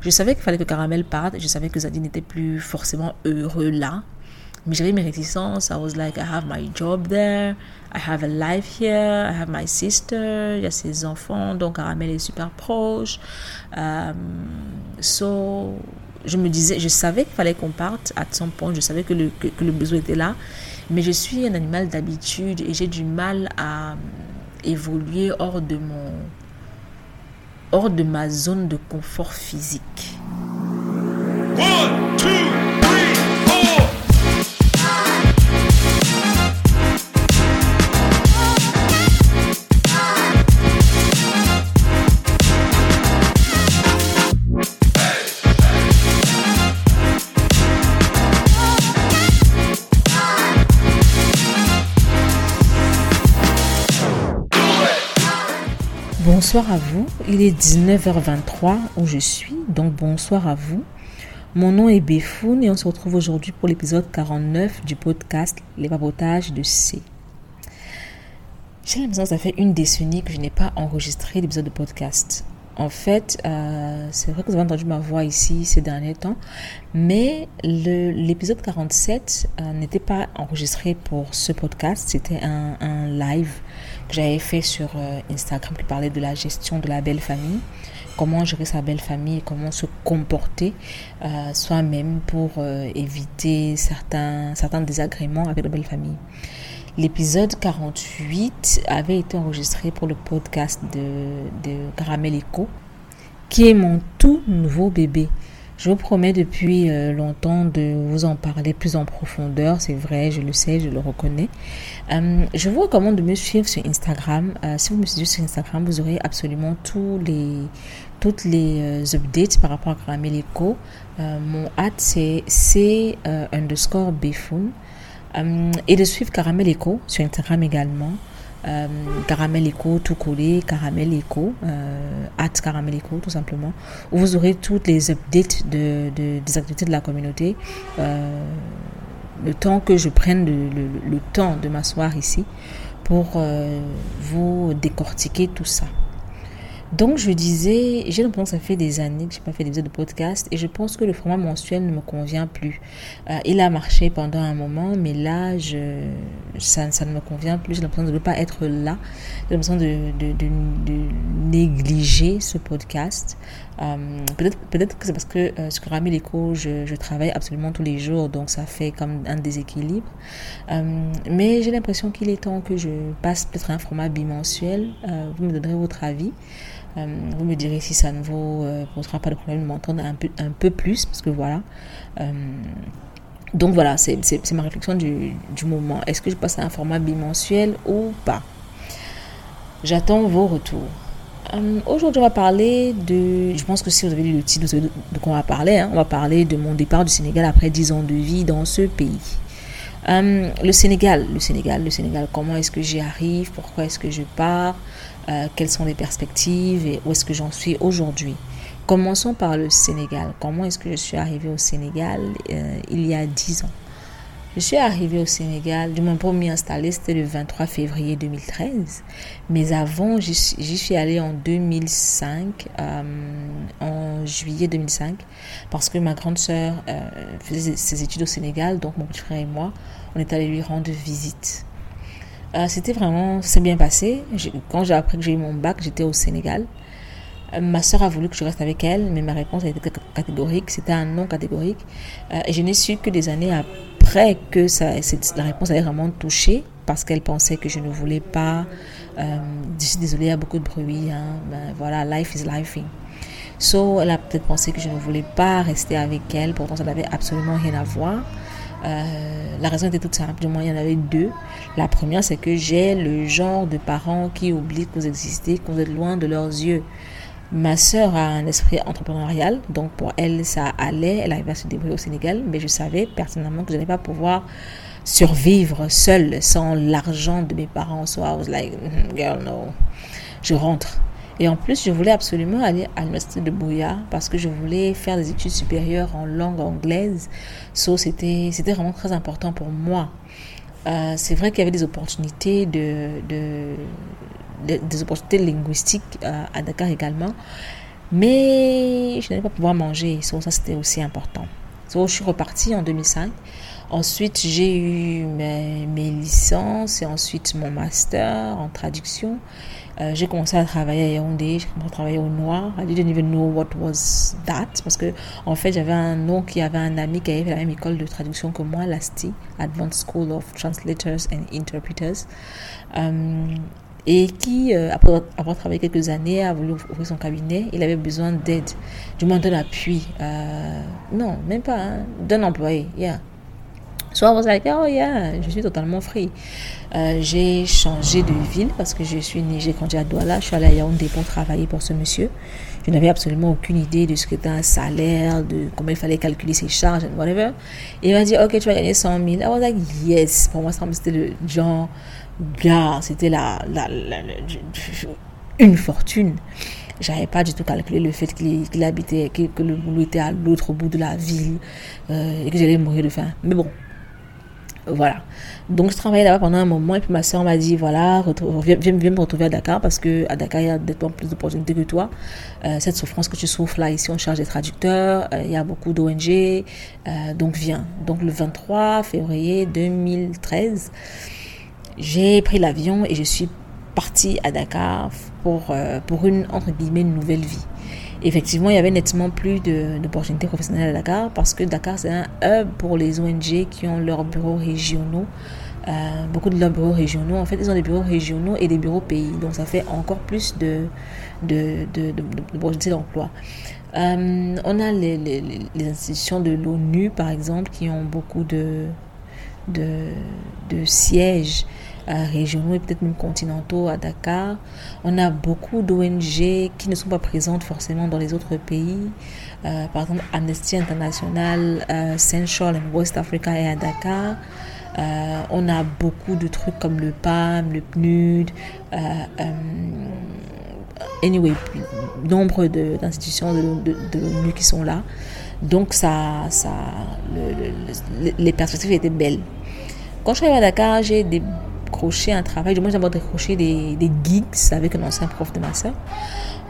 Je savais qu'il fallait que Caramel parte. Je savais que Zadie n'était plus forcément heureux là. Mais j'avais mes réticences. I was like, I have my job there. I have a life here. I have my sister. Il y a ses enfants. Donc, Caramel est super proche. Um, so, je me disais, je savais qu'il fallait qu'on parte à son point. Je savais que le, que, que le besoin était là. Mais je suis un animal d'habitude et j'ai du mal à évoluer hors de mon hors de ma zone de confort physique. Bonsoir à vous, il est 19h23 où je suis, donc bonsoir à vous. Mon nom est Béfoun et on se retrouve aujourd'hui pour l'épisode 49 du podcast Les papotages de C. J'ai l'impression que ça fait une décennie que je n'ai pas enregistré l'épisode de podcast. En fait, euh, c'est vrai que vous avez entendu ma voix ici ces derniers temps, mais l'épisode 47 euh, n'était pas enregistré pour ce podcast, c'était un live j'avais fait sur euh, Instagram qui parlait de la gestion de la belle famille, comment gérer sa belle famille, comment se comporter euh, soi-même pour euh, éviter certains, certains désagréments avec la belle famille. L'épisode 48 avait été enregistré pour le podcast de, de Caramel Echo, qui est mon tout nouveau bébé. Je vous promets depuis euh, longtemps de vous en parler plus en profondeur. C'est vrai, je le sais, je le reconnais. Euh, je vous recommande de me suivre sur Instagram. Euh, si vous me suivez sur Instagram, vous aurez absolument tous les, toutes les updates par rapport à Caramel Echo. mon hat, c'est c underscore bfoon. et de suivre Caramel Echo sur Instagram également. Euh, caramel Eco, tout collé, Caramel Eco, euh, at Caramel Eco, tout simplement, où vous aurez toutes les updates de, des activités de la communauté. Euh, le temps que je prenne le, temps de m'asseoir ici pour euh, vous décortiquer tout ça. Donc je disais, j'ai l'impression que ça fait des années que je n'ai pas fait d'épisode de podcast et je pense que le format mensuel ne me convient plus. Euh, il a marché pendant un moment, mais là, je, ça, ne me convient plus. J'ai l'impression de ne pas être là. J'ai l'impression de, de, de, négliger ce podcast. Euh, peut-être peut-être que c'est parce que euh, sur Rami Echo, je, travaille absolument tous les jours, donc ça fait comme un déséquilibre. Euh, mais j'ai l'impression qu'il est temps que je passe peut-être un format bimensuel. Vous me donnerez votre avis. Euh, vous me direz si ça ne vous euh, posera pas de problème de m'entendre un peu, plus, parce que voilà. Euh, donc voilà, c'est ma réflexion du, moment. Est-ce que je passe à un format bimensuel ou pas? J'attends vos retours. Aujourd'hui, on va parler de. Je pense que si vous avez lu le titre, vous de, on va parler. Hein. On va parler de mon départ du Sénégal après 10 ans de vie dans ce pays. le Sénégal, le Sénégal, le Sénégal, comment est-ce que j'y arrive? Pourquoi est-ce que je pars? Euh, quelles sont les perspectives et où est-ce que j'en suis aujourd'hui? Commençons par le Sénégal. Comment est-ce que je suis arrivée au Sénégal euh, il y a 10 ans? Je suis arrivée au Sénégal, du moins pour m'y installer, c'était le 23 février 2013. Mais avant, j'y suis allée en 2005, euh, en juillet 2005, parce que ma grande sœur faisait ses études au Sénégal, donc mon frère et moi, on est allé lui rendre visite. Euh, c'était vraiment, c'est bien passé. Quand j'ai appris que j'ai eu mon bac, j'étais au Sénégal. Euh, ma soeur a voulu que je reste avec elle, mais ma réponse a été catégorique. C'était un non catégorique. Euh, je n'ai su que des années après que la réponse avait vraiment touché parce qu'elle pensait que je ne voulais pas. je suis désolée, il y a beaucoup de bruit. Hein, ben, voilà, life is life. So, elle a peut-être pensé que je ne voulais pas rester avec elle. Pourtant, ça n'avait absolument rien à voir. Euh, la raison était toute simple, du moins il y en avait deux. La première, c'est que j'ai le genre de parents qui oublient que vous existez, que vous êtes loin de leurs yeux. Ma sœur a un esprit entrepreneurial, donc pour elle, ça allait, elle arrivait à se débrouiller au Sénégal, mais je savais personnellement que je n'allais pas pouvoir survivre seule sans l'argent de mes parents. So I was like, mm, girl, no. Je rentre. Et en plus, je voulais absolument aller à l'université de Bouya parce que je voulais faire des études supérieures en langue anglaise. So, c'était, vraiment très important pour moi. Euh, c'est vrai qu'il y avait des opportunités de, de, des opportunités linguistiques euh, à Dakar également. Mais je n'allais pas pouvoir manger. ça, c'était aussi important. je suis repartie en 2005. Ensuite, j'ai eu mes, licences et ensuite mon master en traduction. Euh, j'ai commencé à travailler à Yaoundé, j'ai commencé à travailler au noir. I didn't even know what was that. Parce que, fait, j'avais un nom qui avait un ami qui avait fait la même école de traduction que moi, l'ASTI, Advanced School of Translators and Interpreters. Euh, et qui, euh, après avoir travaillé quelques années, a voulu ouvrir son cabinet. Il avait besoin d'aide, du moins d'un appui. non, même pas, hein, d'un employé. Yeah. So I was like, oh yeah, je suis totalement free. Euh, j'ai changé de ville parce que je suis née, j'ai grandi à Douala. Je suis allée à Yaoundé pour travailler pour ce monsieur. Je n'avais absolument aucune idée de ce qu'était un salaire, de comment il fallait calculer ses charges, whatever. Et il m'a dit, ok, tu vas gagner 100 000. I was like, yes. Pour moi, c'était le genre, bien, c'était la, la, une fortune j'avais pas du tout calculé le fait qu'il habitait, que, le boulot était à l'autre bout de la ville euh, et que j'allais mourir de faim. Mais bon, voilà. Donc, je travaillais là-bas pendant un moment et puis ma soeur m'a dit, voilà, viens, me retrouver à Dakar parce que à Dakar, il y a d'autant plus d'opportunités que toi. Euh, cette souffrance que tu souffres là, ici, on charge des traducteurs, euh, il y a beaucoup d'ONG, euh, donc viens. Donc, le 23 février 2013, j'ai pris l'avion et je suis partie à Dakar pour, pour une, entre guillemets, une nouvelle vie effectivement, il y avait nettement plus d'opportunités professionnelles à Dakar parce que Dakar, c'est un hub pour les ONG qui ont leurs bureaux régionaux. Euh, beaucoup de leurs bureaux régionaux, en fait, ils ont des bureaux régionaux et des bureaux pays. Donc, ça fait encore plus de, d'opportunités d'emploi. Euh, on a les, institutions de l'ONU, par exemple, qui ont beaucoup de, de, de sièges régionaux et peut-être même continentaux à Dakar. On a beaucoup d'ONG qui ne sont pas présentes forcément dans les autres pays. Euh, par exemple, Amnesty International, euh, Central and West Africa est à Dakar. Euh, on a beaucoup de trucs comme le PAM, le PNUD, anyway, nombre d'institutions de, l'ONU qui sont là. Donc, ça, ça, les perspectives étaient belles. Quand je suis à Dakar, j'ai des décroché un travail, du moins j'ai décroché des, des gigs avec un ancien prof de ma soeur.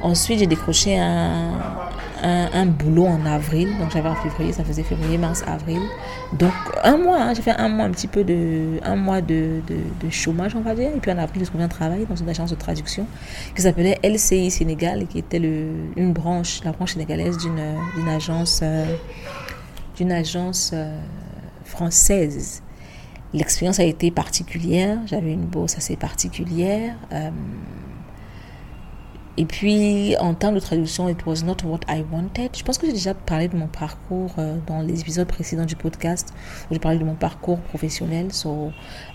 Ensuite, j'ai décroché un, un, boulot en avril. Donc, j'avais en février, ça faisait février, mars, avril. Donc, un mois, hein, j'ai fait un mois, un petit peu de, un mois de, de, chômage, on va dire. Et puis, en avril, je reviens travailler dans une agence de traduction qui s'appelait LCI Sénégal qui était le, une branche, la branche sénégalaise d'une agence, euh, agence euh, française L'expérience a été particulière. J'avais une bourse assez particulière. Euh, et puis, en termes de traduction, it was not what I wanted. Je pense que j'ai déjà parlé de mon parcours euh, dans les épisodes précédents du podcast, où j'ai parlé de mon parcours professionnel. So,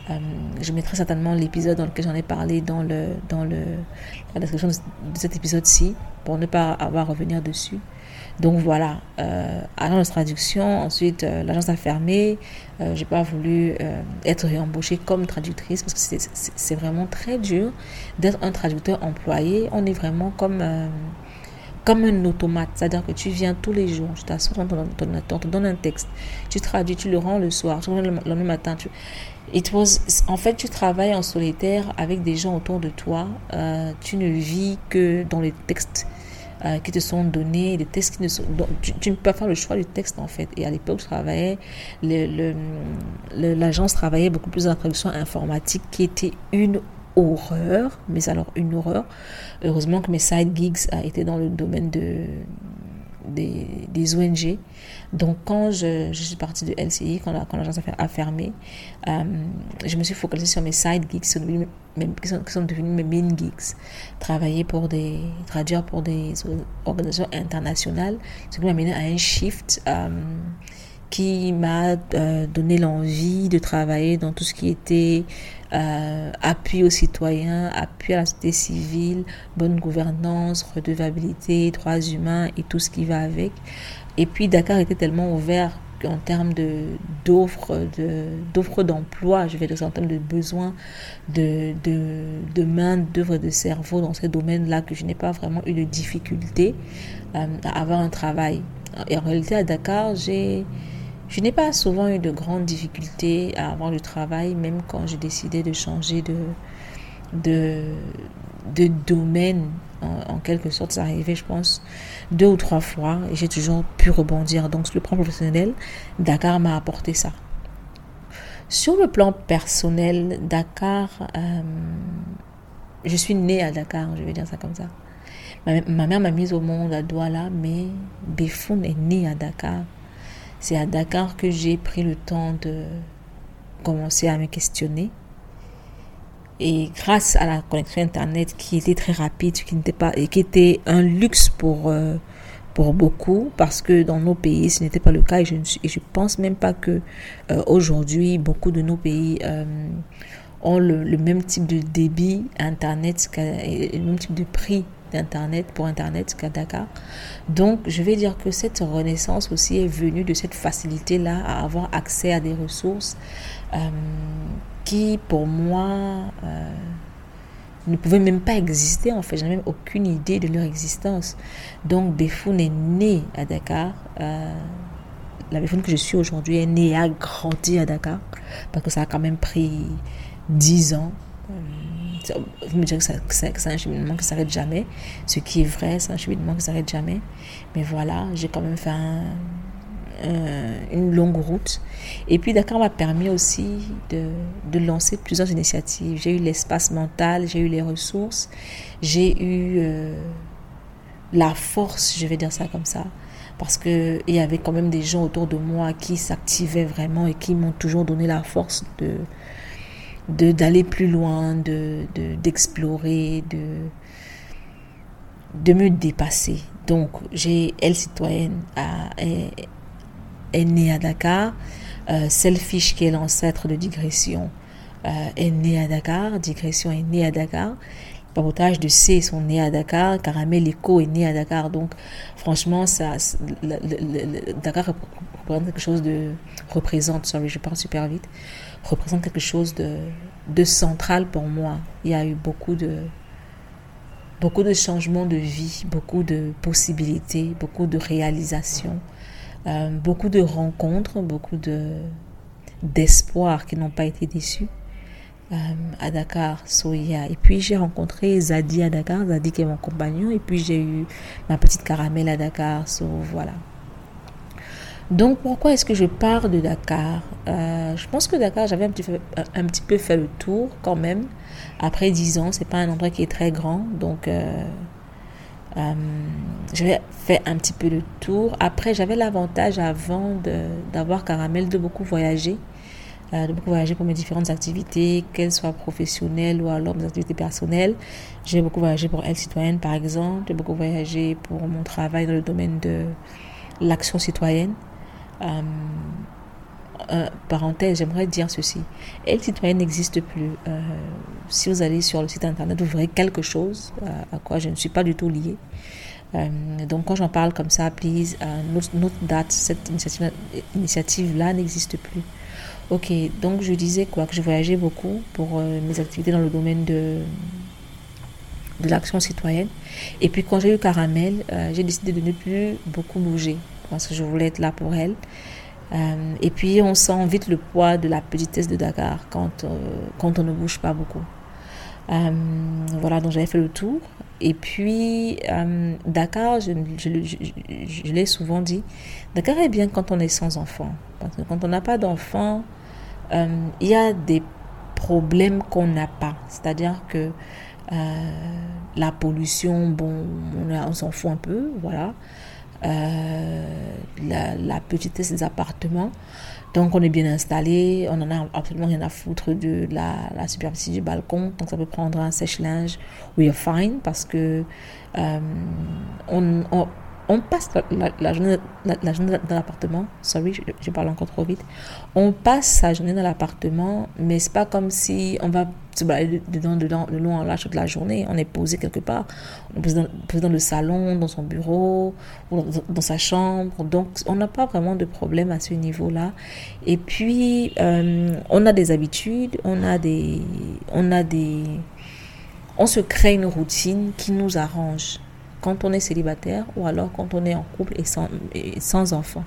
euh, je mettrai certainement l'épisode dans lequel j'en ai parlé dans, le, dans le, la description de, cet épisode-ci, pour ne pas avoir à revenir dessus. Donc voilà, euh, agence de traduction, ensuite euh, l'agence a fermé, euh, j'ai pas voulu euh, être réembauchée comme traductrice parce que c'est vraiment très dur d'être un traducteur employé. On est vraiment comme, comme un automate, c'est-à-dire que tu viens tous les jours, tu t'assois dans ton ordinateur, tu donnes un texte, tu traduis, tu le rends le soir, tu le rends le lendemain matin. Tu... It was, en fait, tu travailles en solitaire avec des gens autour de toi. tu ne vis que dans les textes euh, qui te sont donnés, des textes qui ne sont... tu, ne peux pas faire le choix du texte en fait. Et à l'époque, je travaillais, l'agence travaillait beaucoup plus dans la traduction informatique qui était une horreur, mais alors une horreur. Heureusement que mes side gigs été dans le domaine de des, ONG. Donc, quand je, suis partie de LCI, quand, l'agence a fermé, euh, je me suis focalisée sur mes side gigs qui sont devenus, qui sont, qui sont devenus mes main gigs. Travailler pour des, traduire pour des organisations internationales, ce qui m'a mené à un shift. Euh, qui m'a euh, donné l'envie de travailler dans tout ce qui était euh, appui aux citoyens, appui à la société civile, bonne gouvernance, redevabilité, droits humains et tout ce qui va avec. Et puis Dakar était tellement ouvert en termes d'offres de, d'offres d'emploi, je vais dire en termes de besoins de, de, de main d'œuvre de cerveau dans ces domaines-là que je n'ai pas vraiment eu de difficulté euh, à avoir un travail. Et en réalité à Dakar, j'ai je n'ai pas souvent eu de grandes difficultés à avoir du travail, même quand j'ai décidé de changer de, domaine, en, quelque sorte. Ça arrivé, je pense, deux ou trois fois et j'ai toujours pu rebondir. Donc, sur le plan professionnel, Dakar m'a apporté ça. Sur le plan personnel, Dakar, euh, je suis née à Dakar, je vais dire ça comme ça. Ma, mère m'a mise au monde à Douala, mais Befoun est née à Dakar. C'est à Dakar que j'ai pris le temps de commencer à me questionner. Et grâce à la connexion Internet qui était très rapide, qui n'était pas, et qui était un luxe pour, euh, pour beaucoup, parce que dans nos pays, ce n'était pas le cas. Et je ne je pense même pas que euh, aujourd'hui, beaucoup de nos pays euh, ont le, le, même type de débit Internet, et le même type de prix d'Internet pour Internet Dakar. Donc, je vais dire que cette renaissance aussi est venue de cette facilité-là à avoir accès à des ressources euh, qui, pour moi, euh, ne pouvaient même pas exister. En fait, je n'avais même aucune idée de leur existence. Donc, Befoun est né à Dakar. Euh, la Befoun que je suis aujourd'hui est née et a grandi à Dakar parce que ça a quand même pris 10 ans vous me direz que, c'est un cheminement qui s'arrête jamais. Ce qui est vrai, c'est un cheminement qui s'arrête jamais. Mais voilà, j'ai quand même fait une longue route. Et puis Dakar m'a permis aussi de, lancer plusieurs initiatives. J'ai eu l'espace mental, j'ai eu les ressources, j'ai eu euh, la force, je vais dire ça comme ça. Parce qu'il y avait quand même des gens autour de moi qui s'activaient vraiment et qui m'ont toujours donné la force de, de d'aller plus loin, de d'explorer, de, de me dépasser. Donc, j'ai Elle citoyenne à, est, née à Dakar. Euh, Selfish, qui est l'ancêtre de Digression, euh, est née à Dakar. Digression est née à Dakar. Papotage de C sont nés à Dakar. Caramel Eco est né à Dakar. Donc, franchement, ça, Dakar représente quelque chose de. Représente, sorry, je parle super vite représente quelque chose de, central pour moi. Il y a eu beaucoup de, beaucoup de changements de vie, beaucoup de possibilités, beaucoup de réalisations, euh, beaucoup de rencontres, beaucoup de d'espoir qui n'ont pas été déçus euh, à Dakar. Et puis j'ai rencontré Zadi à Dakar, Zadi qui est mon compagnon, et puis j'ai eu ma petite caramel à Dakar, so voilà. Donc pourquoi est-ce que je pars de Dakar? Euh, Je pense que Dakar, j'avais un petit, peu, fait le tour quand même. Après 10 ans, c'est pas un endroit qui est très grand. Donc euh, euh, j'avais fait un petit peu le tour. Après, j'avais l'avantage avant d'avoir Caramel de beaucoup voyager. de beaucoup voyager pour mes différentes activités, qu'elles soient professionnelles ou alors mes activités personnelles. J'ai beaucoup voyagé pour Elle Citoyenne, par exemple. J'ai beaucoup voyagé pour mon travail dans le domaine de l'action citoyenne. Euh, euh, parenthèse, j'aimerais dire ceci. Elle citoyenne n'existe plus. Euh, si vous allez sur le site internet, vous verrez quelque chose à quoi je ne suis pas du tout liée. donc quand j'en parle comme ça, please, notre, date, cette initiative-là n'existe plus. Ok, donc je disais quoi que je voyageais beaucoup pour mes activités dans le domaine de, de l'action citoyenne. Et puis quand j'ai eu Caramel, j'ai décidé de ne plus beaucoup bouger parce que je voulais être là pour elle. Euh, et puis on sent vite le poids de la petitesse de Dakar quand, euh, quand on ne bouge pas beaucoup. Euh, voilà, donc j'avais fait le tour. Et puis Dakar, je, l'ai souvent dit, Dakar est bien quand on est sans enfants. Parce que quand on n'a pas d'enfants, il y a des problèmes qu'on n'a pas. C'est-à-dire que la pollution, bon, on, on s'en fout un peu, voilà. Euh, la, la, petitesse des appartements. Donc on est bien installé, on en a absolument rien à foutre de la, la superficie du balcon, donc ça peut prendre un sèche-linge, we are fine parce que euh, on, on, on passe la, journée, dans l'appartement. Sorry, je, parle encore trop vite. On passe sa journée dans l'appartement, mais c'est pas comme si on va se balader dedans, dedans, de long en large toute la journée. On est posé quelque part. On est posé dans, le salon, dans son bureau, dans, sa chambre. Donc, on n'a pas vraiment de problème à ce niveau-là. Et puis, euh, on a des habitudes, on a des, on a des, on se crée une routine qui nous arrange quand on est célibataire ou alors quand on est en couple et sans, sans enfant.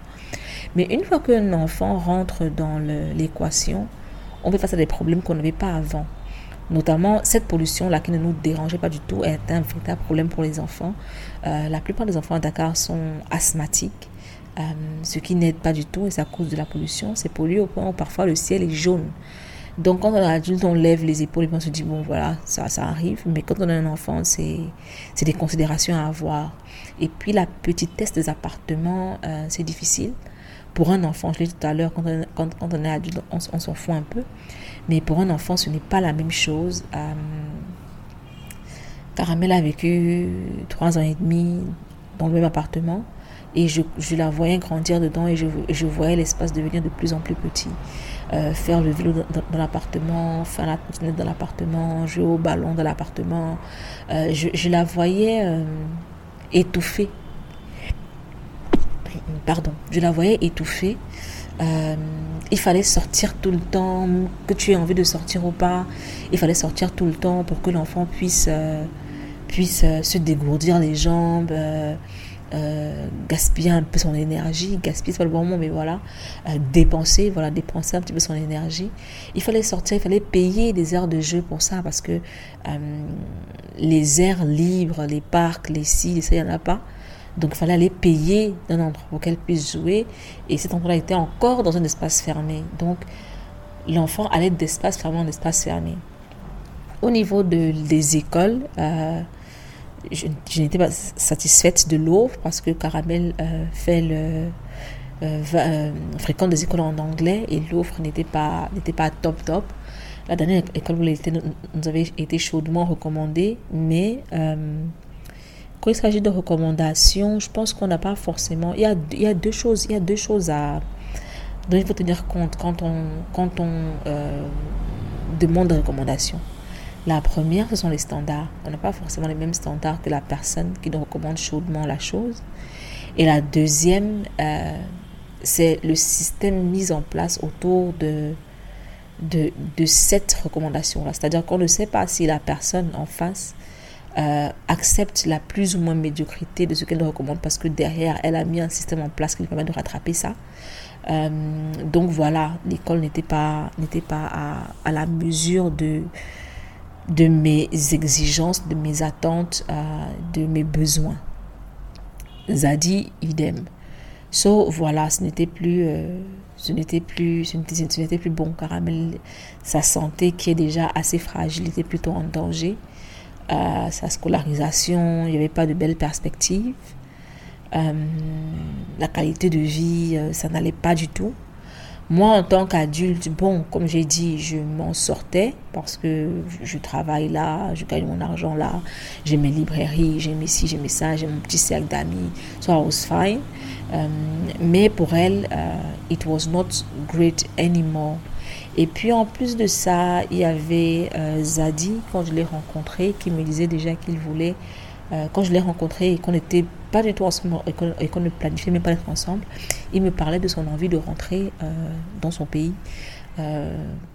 Mais une fois qu'un enfant rentre dans l'équation, on fait face à des problèmes qu'on n'avait pas avant. Notamment, cette pollution-là qui ne nous dérangeait pas du tout est un véritable problème pour les enfants. Euh, la plupart des enfants à Dakar sont asthmatiques, euh, ce qui n'aide pas du tout et c'est à cause de la pollution. C'est pollué au point où parfois le ciel est jaune. Donc quand on est adulte, on lève les épaules et on se dit, bon voilà, ça, arrive. Mais quand on est un enfant, c'est des considérations à avoir. Et puis la petitesse des appartements, euh, c'est difficile. Pour un enfant, je l'ai dit tout à l'heure, quand, quand, on est adulte, on, on s'en fout un peu. Mais pour un enfant, ce n'est pas la même chose. Euh, Caramel a vécu trois ans et demi dans le même appartement et je, je la voyais grandir dedans et je, je voyais l'espace devenir de plus en plus petit. Euh, faire le vélo dans, l'appartement, faire la trottinette dans l'appartement, jouer au ballon dans l'appartement. Euh, je, la voyais euh, étouffée. Pardon, je la voyais étouffée. Il fallait sortir tout le temps, que tu aies envie de sortir ou pas. Il fallait sortir tout le temps pour que l'enfant puisse, puisse se dégourdir les jambes, gaspiller un peu son énergie. Gaspiller, c'est pas le bon mot, mais voilà. dépenser, voilà, dépenser un petit peu son énergie. Il fallait sortir, il fallait payer des heures de jeu pour ça parce que les aires libres, les parcs, les sites, ça, il n'y en a pas. Donc il fallait aller payer d'un endroit pour qu'elle puisse jouer. Et cet endroit était encore dans un espace fermé. Donc l'enfant allait d'espace fermé en espace fermé. Au niveau de, des écoles, euh, je, n'étais pas satisfaite de l'offre parce que Caramel euh, fait le, euh, fréquente des écoles en anglais et l'offre n'était pas, n'était pas top top. La dernière école où elle était, nous avait été chaudement recommandée, mais quand il s'agit de recommandations, je pense qu'on n'a pas forcément. Il y, a, il y a deux choses, il y a deux choses à dont il faut tenir compte quand on, quand on euh, demande des recommandations. La première, ce sont les standards. On n'a pas forcément les mêmes standards que la personne qui nous recommande chaudement la chose. Et la deuxième, euh, c'est le système mis en place autour de, de, cette recommandation-là. C'est-à-dire qu'on ne sait pas si la personne en face euh, accepte la plus ou moins médiocrité de ce qu'elle recommande parce que derrière, elle a mis un système en place qui lui permet de rattraper ça. Euh, donc voilà, l'école n'était pas, pas à, la mesure de, de mes exigences, de mes attentes, euh, de mes besoins. Zadi, idem. So voilà, ce n'était plus, euh, plus, plus bon. Caramel, sa santé qui est déjà assez fragile était plutôt en danger sa scolarisation, il n'y avait pas de belles perspectives. Euh, la qualité de vie, euh, ça n'allait pas du tout. Moi, en tant qu'adulte, bon, comme j'ai dit, je m'en sortais parce que je travaille là, je gagne mon argent là, j'ai mes librairies, j'ai mes ci, j'ai mes ça, j'ai mon petit cercle d'amis, so I was fine. Euh, mais pour elle, it was not great anymore. Et puis en plus de ça, il y avait euh, Zadi, quand je l'ai rencontré, qui me disait déjà qu'il voulait, euh, quand je l'ai rencontré et qu'on n'était pas du tout ensemble et qu'on ne planifiait même pas d'être ensemble, il me parlait de son envie de rentrer euh, dans son pays,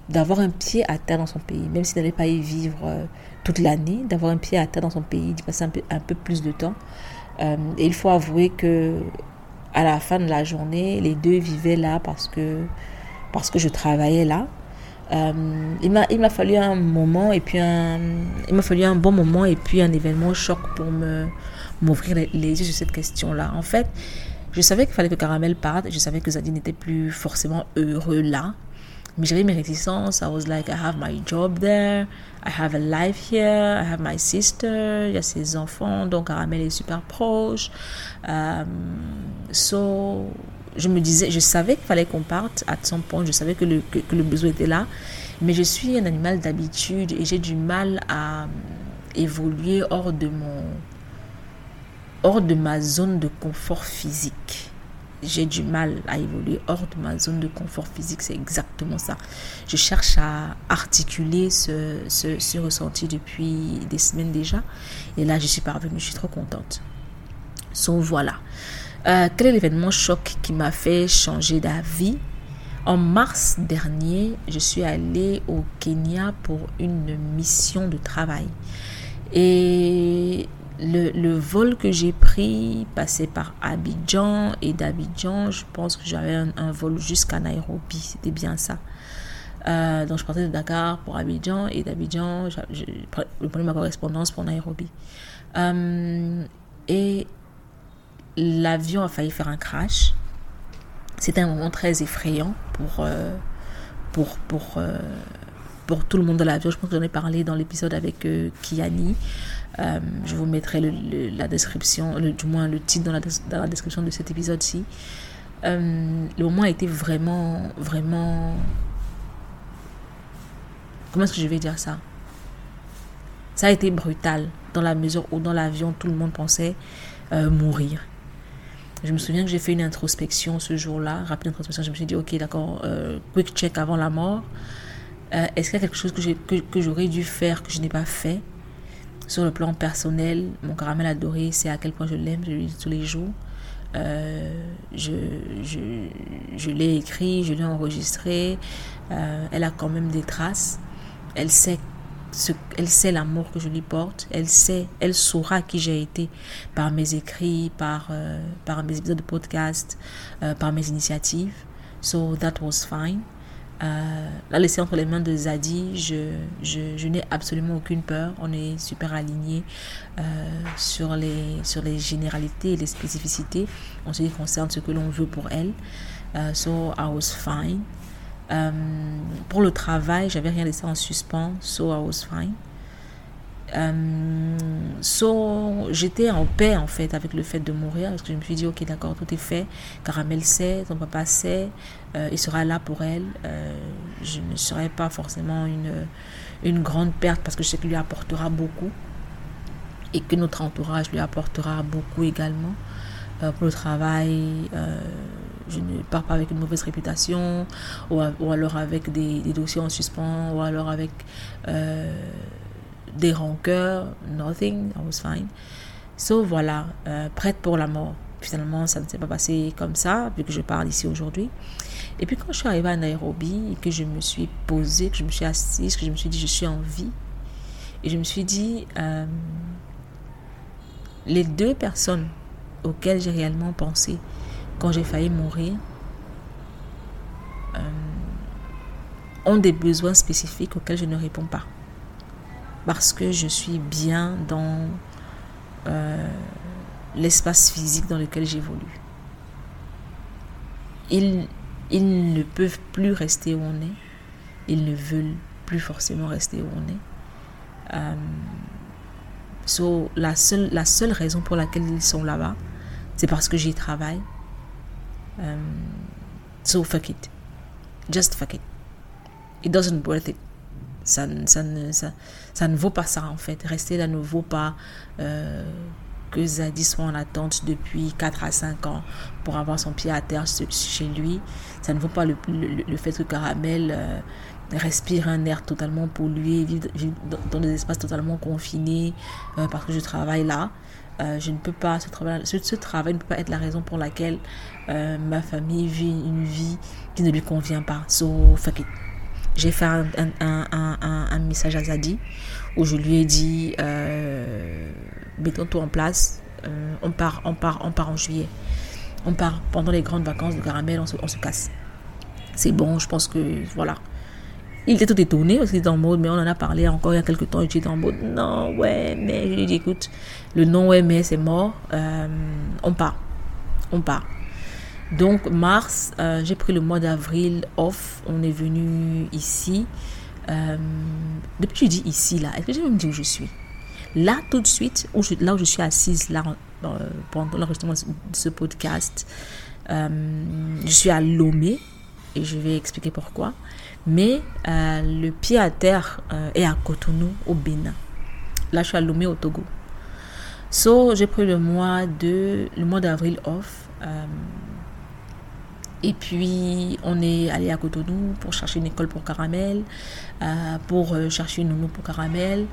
d'avoir un pied à terre dans son pays, même s'il n'allait pas y vivre toute l'année, d'avoir un pied à terre dans son pays, d'y passer un peu, un peu plus de temps. et il faut avouer que à la fin de la journée, les deux vivaient là parce que parce que je travaillais là. Euh, il m'a fallu un moment et puis un il m'a fallu un bon moment et puis un événement choc pour me m'ouvrir les, yeux sur cette question là en fait je savais qu'il fallait que Caramel parte je savais que Zadie n'était plus forcément heureux là. Mais j'avais mes réticences. I was like I have my job there I have a life here I have my sister il y a ses enfants donc Caramel est super proche. Um, so je me disais, je savais qu'il fallait qu'on parte à son point, je savais que le, que, le besoin était là, mais je suis un animal d'habitude et j'ai du mal à évoluer hors de mon hors de ma zone de confort physique. J'ai du mal à évoluer hors de ma zone de confort physique, c'est exactement ça. Je cherche à articuler ce, ce, ressenti depuis des semaines déjà. Et là, je suis parvenue, je suis trop contente. So voilà. Euh, quel est l'événement choc qui m'a fait changer d'avis? En mars dernier, je suis allée au Kenya pour une mission de travail. Et le, vol que j'ai pris passait par Abidjan et d'Abidjan, je pense que j'avais un, vol jusqu'à Nairobi, c'était bien ça. Euh, donc je partais de Dakar pour Abidjan et d'Abidjan, je, je prenais ma correspondance pour Nairobi. Euh, et l'avion a failli faire un crash. C'était un moment très effrayant pour, euh, pour, pour, pour tout le monde de l'avion. Je pense que j'en ai parlé dans l'épisode avec Kiani. Je vous mettrai la description, du moins le titre dans la, description de cet épisode-ci. le moment a été vraiment, vraiment Comment est-ce que je vais dire ça? Ça a été brutal dans la mesure où dans l'avion, tout le monde pensait euh, mourir. Je me souviens que j'ai fait une introspection ce jour-là, rapide introspection. Je me suis dit, ok, d'accord, euh, quick check avant la mort. Euh, est-ce qu'il y a quelque chose que, que, j'aurais dû faire que je n'ai pas fait? Sur le plan personnel, mon caramel adoré, c'est à quel point je l'aime, je dis tous les jours. je, je, je l'ai écrit, je l'ai enregistré. elle a quand même des traces. Elle sait ce, elle sait l'amour que je lui porte. Elle sait, elle saura qui j'ai été par mes écrits, par, euh, par mes épisodes de podcast, euh, par mes initiatives. So that was fine. Euh, la laisser entre les mains de Zadie, je, je, je n'ai absolument aucune peur. On est super alignés euh, sur, les, sur les généralités et les spécificités en ce qui concerne ce que l'on veut pour elle. so I was fine. Euh, pour le travail, j'avais rien laissé en suspens, so I was fine. Euh, so, j'étais en paix en fait avec le fait de mourir parce que je me suis dit ok d'accord tout est fait. Caramel sait ton papa sait euh, il sera là pour elle. Je ne serai pas forcément une, une grande perte parce que je sais qu'il lui apportera beaucoup et que notre entourage lui apportera beaucoup également. Pour le travail je ne pars pas avec une mauvaise réputation, ou, alors avec des, dossiers en suspens, ou alors avec euh, des rancœurs. Nothing, I was fine. So voilà, euh, prête pour la mort. Finalement, ça ne s'est pas passé comme ça, vu que je parle ici aujourd'hui. Et puis quand je suis arrivée à Nairobi et que je me suis posée, que je me suis assise, que je me suis dit je suis en vie, et je me suis dit, euh, les deux personnes auxquelles j'ai réellement pensé, quand j'ai failli mourir, euh, ont des besoins spécifiques auxquels je ne réponds pas. Parce que je suis bien dans euh, l'espace physique dans lequel j'évolue. Ils, ils ne peuvent plus rester où on est. Ils ne veulent plus forcément rester où on est. Euh, so, la, seule, la seule raison pour laquelle ils sont là-bas, c'est parce que j'y travaille, Um, so fuck it. Just fuck it. It doesn't worth it. Ça, ça, ne, ça, ne vaut pas ça en fait. Rester là ne vaut pas euh, que Zadie soit en attente depuis 4 à 5 ans pour avoir son pied à terre chez lui. Ça ne vaut pas le, le, fait que Caramel euh, respire un air totalement pollué, vivre, dans des espaces totalement confinés euh, parce que je travaille là. Je ne peux pas, ce travail, ce, travail ne peut pas être la raison pour laquelle ma famille vit une vie qui ne lui convient pas. So, fuck it. J'ai fait un, message à Zadie où je lui ai dit euh, mettons tout en place, euh, on, part, on, part, on part en juillet. On part pendant les grandes vacances de caramel, on se, on se casse. C'est bon, je pense que voilà. Il était tout étonné parce qu'il était en mode, mais on en a parlé encore il y a quelques temps. Il était en mode, non, ouais, mais je lui ai dit, écoute, le non, ouais, mais c'est mort. Euh, on part. On part. Donc, mars, euh, j'ai pris le mois d'avril off. On est venu ici. Euh, depuis que dis ici, là, est-ce que je vais me dire où je suis? Là, tout de suite, où là où je suis assise, là, pendant l'enregistrement de ce podcast, je suis à Lomé et je vais expliquer pourquoi. Mais euh, le pied à terre euh, est à Cotonou, au Bénin. Là, je suis à Lomé, au Togo. So, j'ai pris le mois de le mois d'avril off. Euh, et puis, on est allé à Cotonou pour chercher une école pour Caramel, pour chercher une nounou pour Caramel,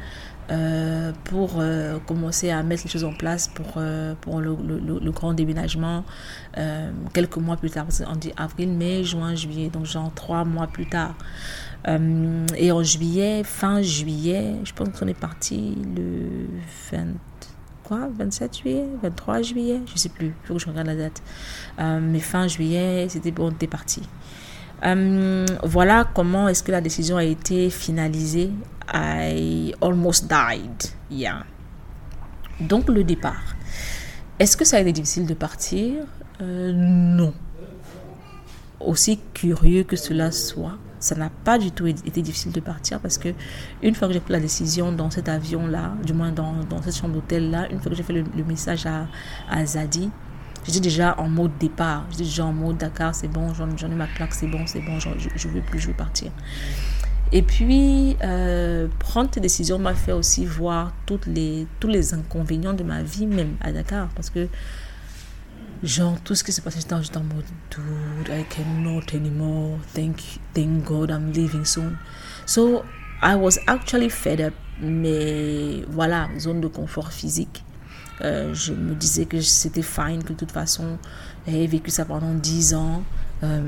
euh, pour euh, commencer à mettre les choses en place pour, euh, pour le, le, grand déménagement quelques mois plus tard. On dit avril, mai, juin, juillet, donc genre trois mois plus tard. et en juillet, fin juillet, je pense qu'on est parti le 20, quoi, 27 juillet, 23 juillet, je sais plus, il faut que je regarde la date. mais fin juillet, c'était bon, on était parti. Euh, voilà comment est-ce que la décision a été finalisée. I almost died. Yeah. Donc le départ. Est-ce que ça a été difficile de partir? Euh, Non. Aussi curieux que cela soit, ça n'a pas du tout été difficile de partir parce que une fois que j'ai pris la décision dans cet avion-là, du moins dans, dans cette chambre d'hôtel-là, une fois que j'ai fait le, message à, à Zadi, j'étais déjà en mode départ. J'étais déjà en mode Dakar, c'est bon, j'en ai ma claque, c'est bon, c'est bon, je, je veux plus, je veux partir. Et puis, euh, prendre tes décisions m'a fait aussi voir toutes les, tous les inconvénients de ma vie, même à Dakar. Parce que, genre, tout ce qui s'est passé, j'étais en mode, dude, I cannot anymore. Thank, thank God I'm leaving soon. So, I was actually fed up. Mais voilà, zone de confort physique. Euh, je me disais que c'était fine, que de toute façon, j'avais vécu ça pendant 10 ans. Euh,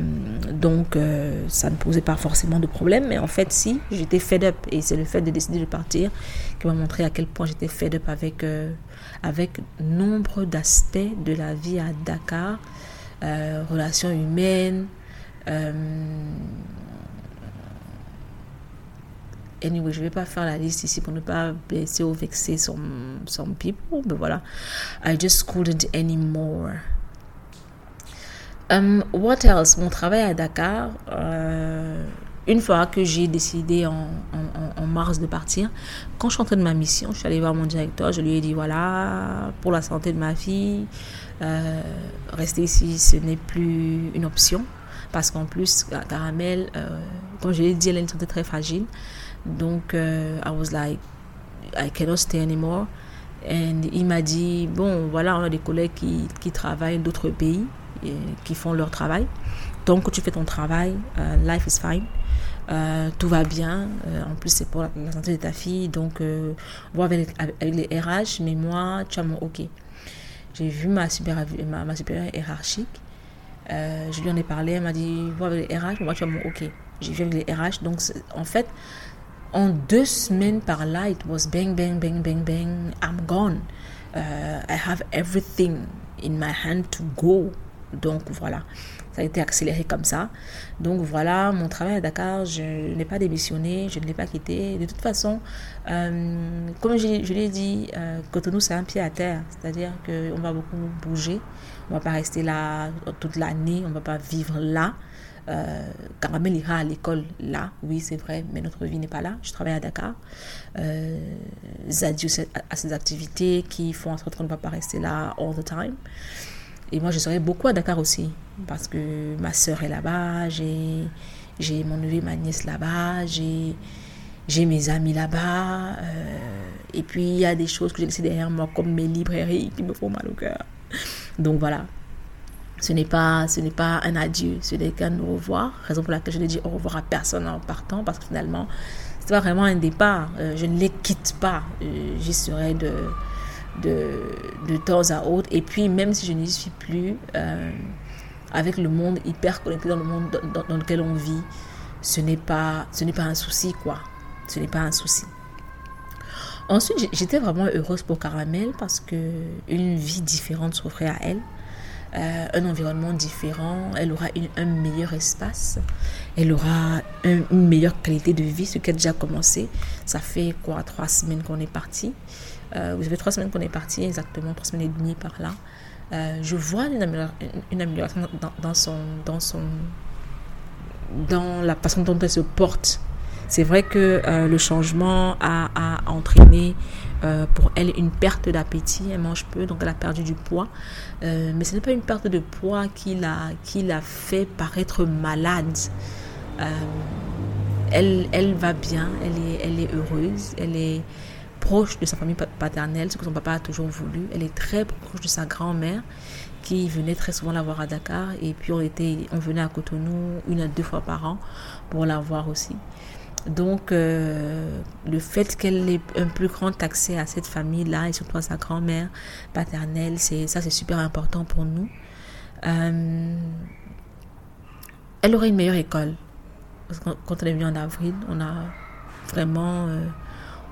donc, euh, ça ne posait pas forcément de problème. Mais en fait, si, j'étais fed up. Et c'est le fait de décider de partir qui m'a montré à quel point j'étais fed up avec, avec nombre d'aspects de la vie à Dakar. relations humaines. Anyway, je vais pas faire la liste ici pour ne pas blesser ou vexer some, some people. Mais voilà. I just couldn't anymore. Um, what else? Mon travail à Dakar. Euh, une fois que j'ai décidé en, mars de partir, quand je suis entrée de ma mission, je suis allée voir mon directeur, je lui ai dit voilà, pour la santé de ma fille, euh, rester ici, ce n'est plus une option. Parce qu'en plus, Caramel, euh, comme je l'ai dit, elle a une santé très fragile. Donc, uh, I was like, I cannot stay anymore. Et il m'a dit, bon, voilà, on a des collègues qui, travaillent d'autres pays, qui font leur travail. Donc, tu fais ton travail, uh, life is fine. Uh, tout va bien. en plus, c'est pour la, santé de ta fille. Donc, voir avec, les RH, mais moi, tu as mon OK. J'ai vu ma, super, ma, supérieure hiérarchique. je lui en ai parlé. Elle m'a dit, voir avec les RH, moi, tu as mon OK. J'ai vu avec les RH. Donc, en fait, en deux semaines par là, it was bang, bang, bang, bang, bang, I'm gone. I have everything in my hand to go. Donc voilà, ça a été accéléré comme ça. Donc voilà, mon travail à Dakar, je n'ai pas démissionné, je ne l'ai pas quitté. De toute façon, euh, comme je, l'ai dit, euh, Cotonou, c'est un pied à terre. C'est-à-dire qu'on va beaucoup bouger. On ne va pas rester là toute l'année, on ne va pas vivre là. Euh, Caramel ira à l'école là, oui c'est vrai, mais notre vie n'est pas là. Je travaille à Dakar. Euh, a ses activités qui font en sorte qu'on ne va pas rester là all the time. Et moi je serai beaucoup à Dakar aussi, parce que ma soeur est là-bas, j'ai, mon neveu, ma nièce là-bas, j'ai, mes amis là-bas. Euh, et puis il y a des choses que j'ai laissées derrière moi, comme mes librairies qui me font mal au cœur. Donc voilà, ce n'est pas, pas un adieu, ce n'est qu'un au revoir. Raison pour laquelle je n'ai dit au revoir à personne en partant, parce que finalement, c'est pas vraiment un départ. Euh, je ne les quitte pas. Euh, j'y serai de, de, temps à autre. Et puis, même si je n'y suis plus, euh, avec le monde hyper connecté dans le monde dans, lequel on vit, ce n'est pas, ce n'est pas un souci, quoi. Ce n'est pas un souci. Ensuite, j'étais vraiment heureuse pour Caramel parce que une vie différente s'offrait à elle. Euh, un environnement différent, elle aura un meilleur espace, elle aura une meilleure qualité de vie, ce qui a déjà commencé. Ça fait quoi, trois semaines qu'on est parti. Euh, vous avez trois semaines qu'on est parti, exactement trois semaines et demie par là. Euh, je vois une amélioration, dans, son, dans son, dans la façon dont elle se porte. C'est vrai que le changement a, a entraîné euh, pour elle une perte d'appétit. Elle mange peu, donc elle a perdu du poids. Euh, mais ce n'est pas une perte de poids qui l'a, qui l'a fait paraître malade. Euh, elle, elle va bien, elle est, elle est heureuse, elle est proche de sa famille paternelle, ce que son papa a toujours voulu. Elle est très proche de sa grand-mère qui venait très souvent la voir à Dakar. Et puis on, était, on venait à Cotonou une à deux fois par an pour la voir aussi. Donc, euh, le fait qu'elle ait un plus grand accès à cette famille-là et surtout à sa grand-mère paternelle, c'est ça, c'est super important pour nous. Euh, elle aurait une meilleure école. Quand on est venu en avril, on a vraiment, euh,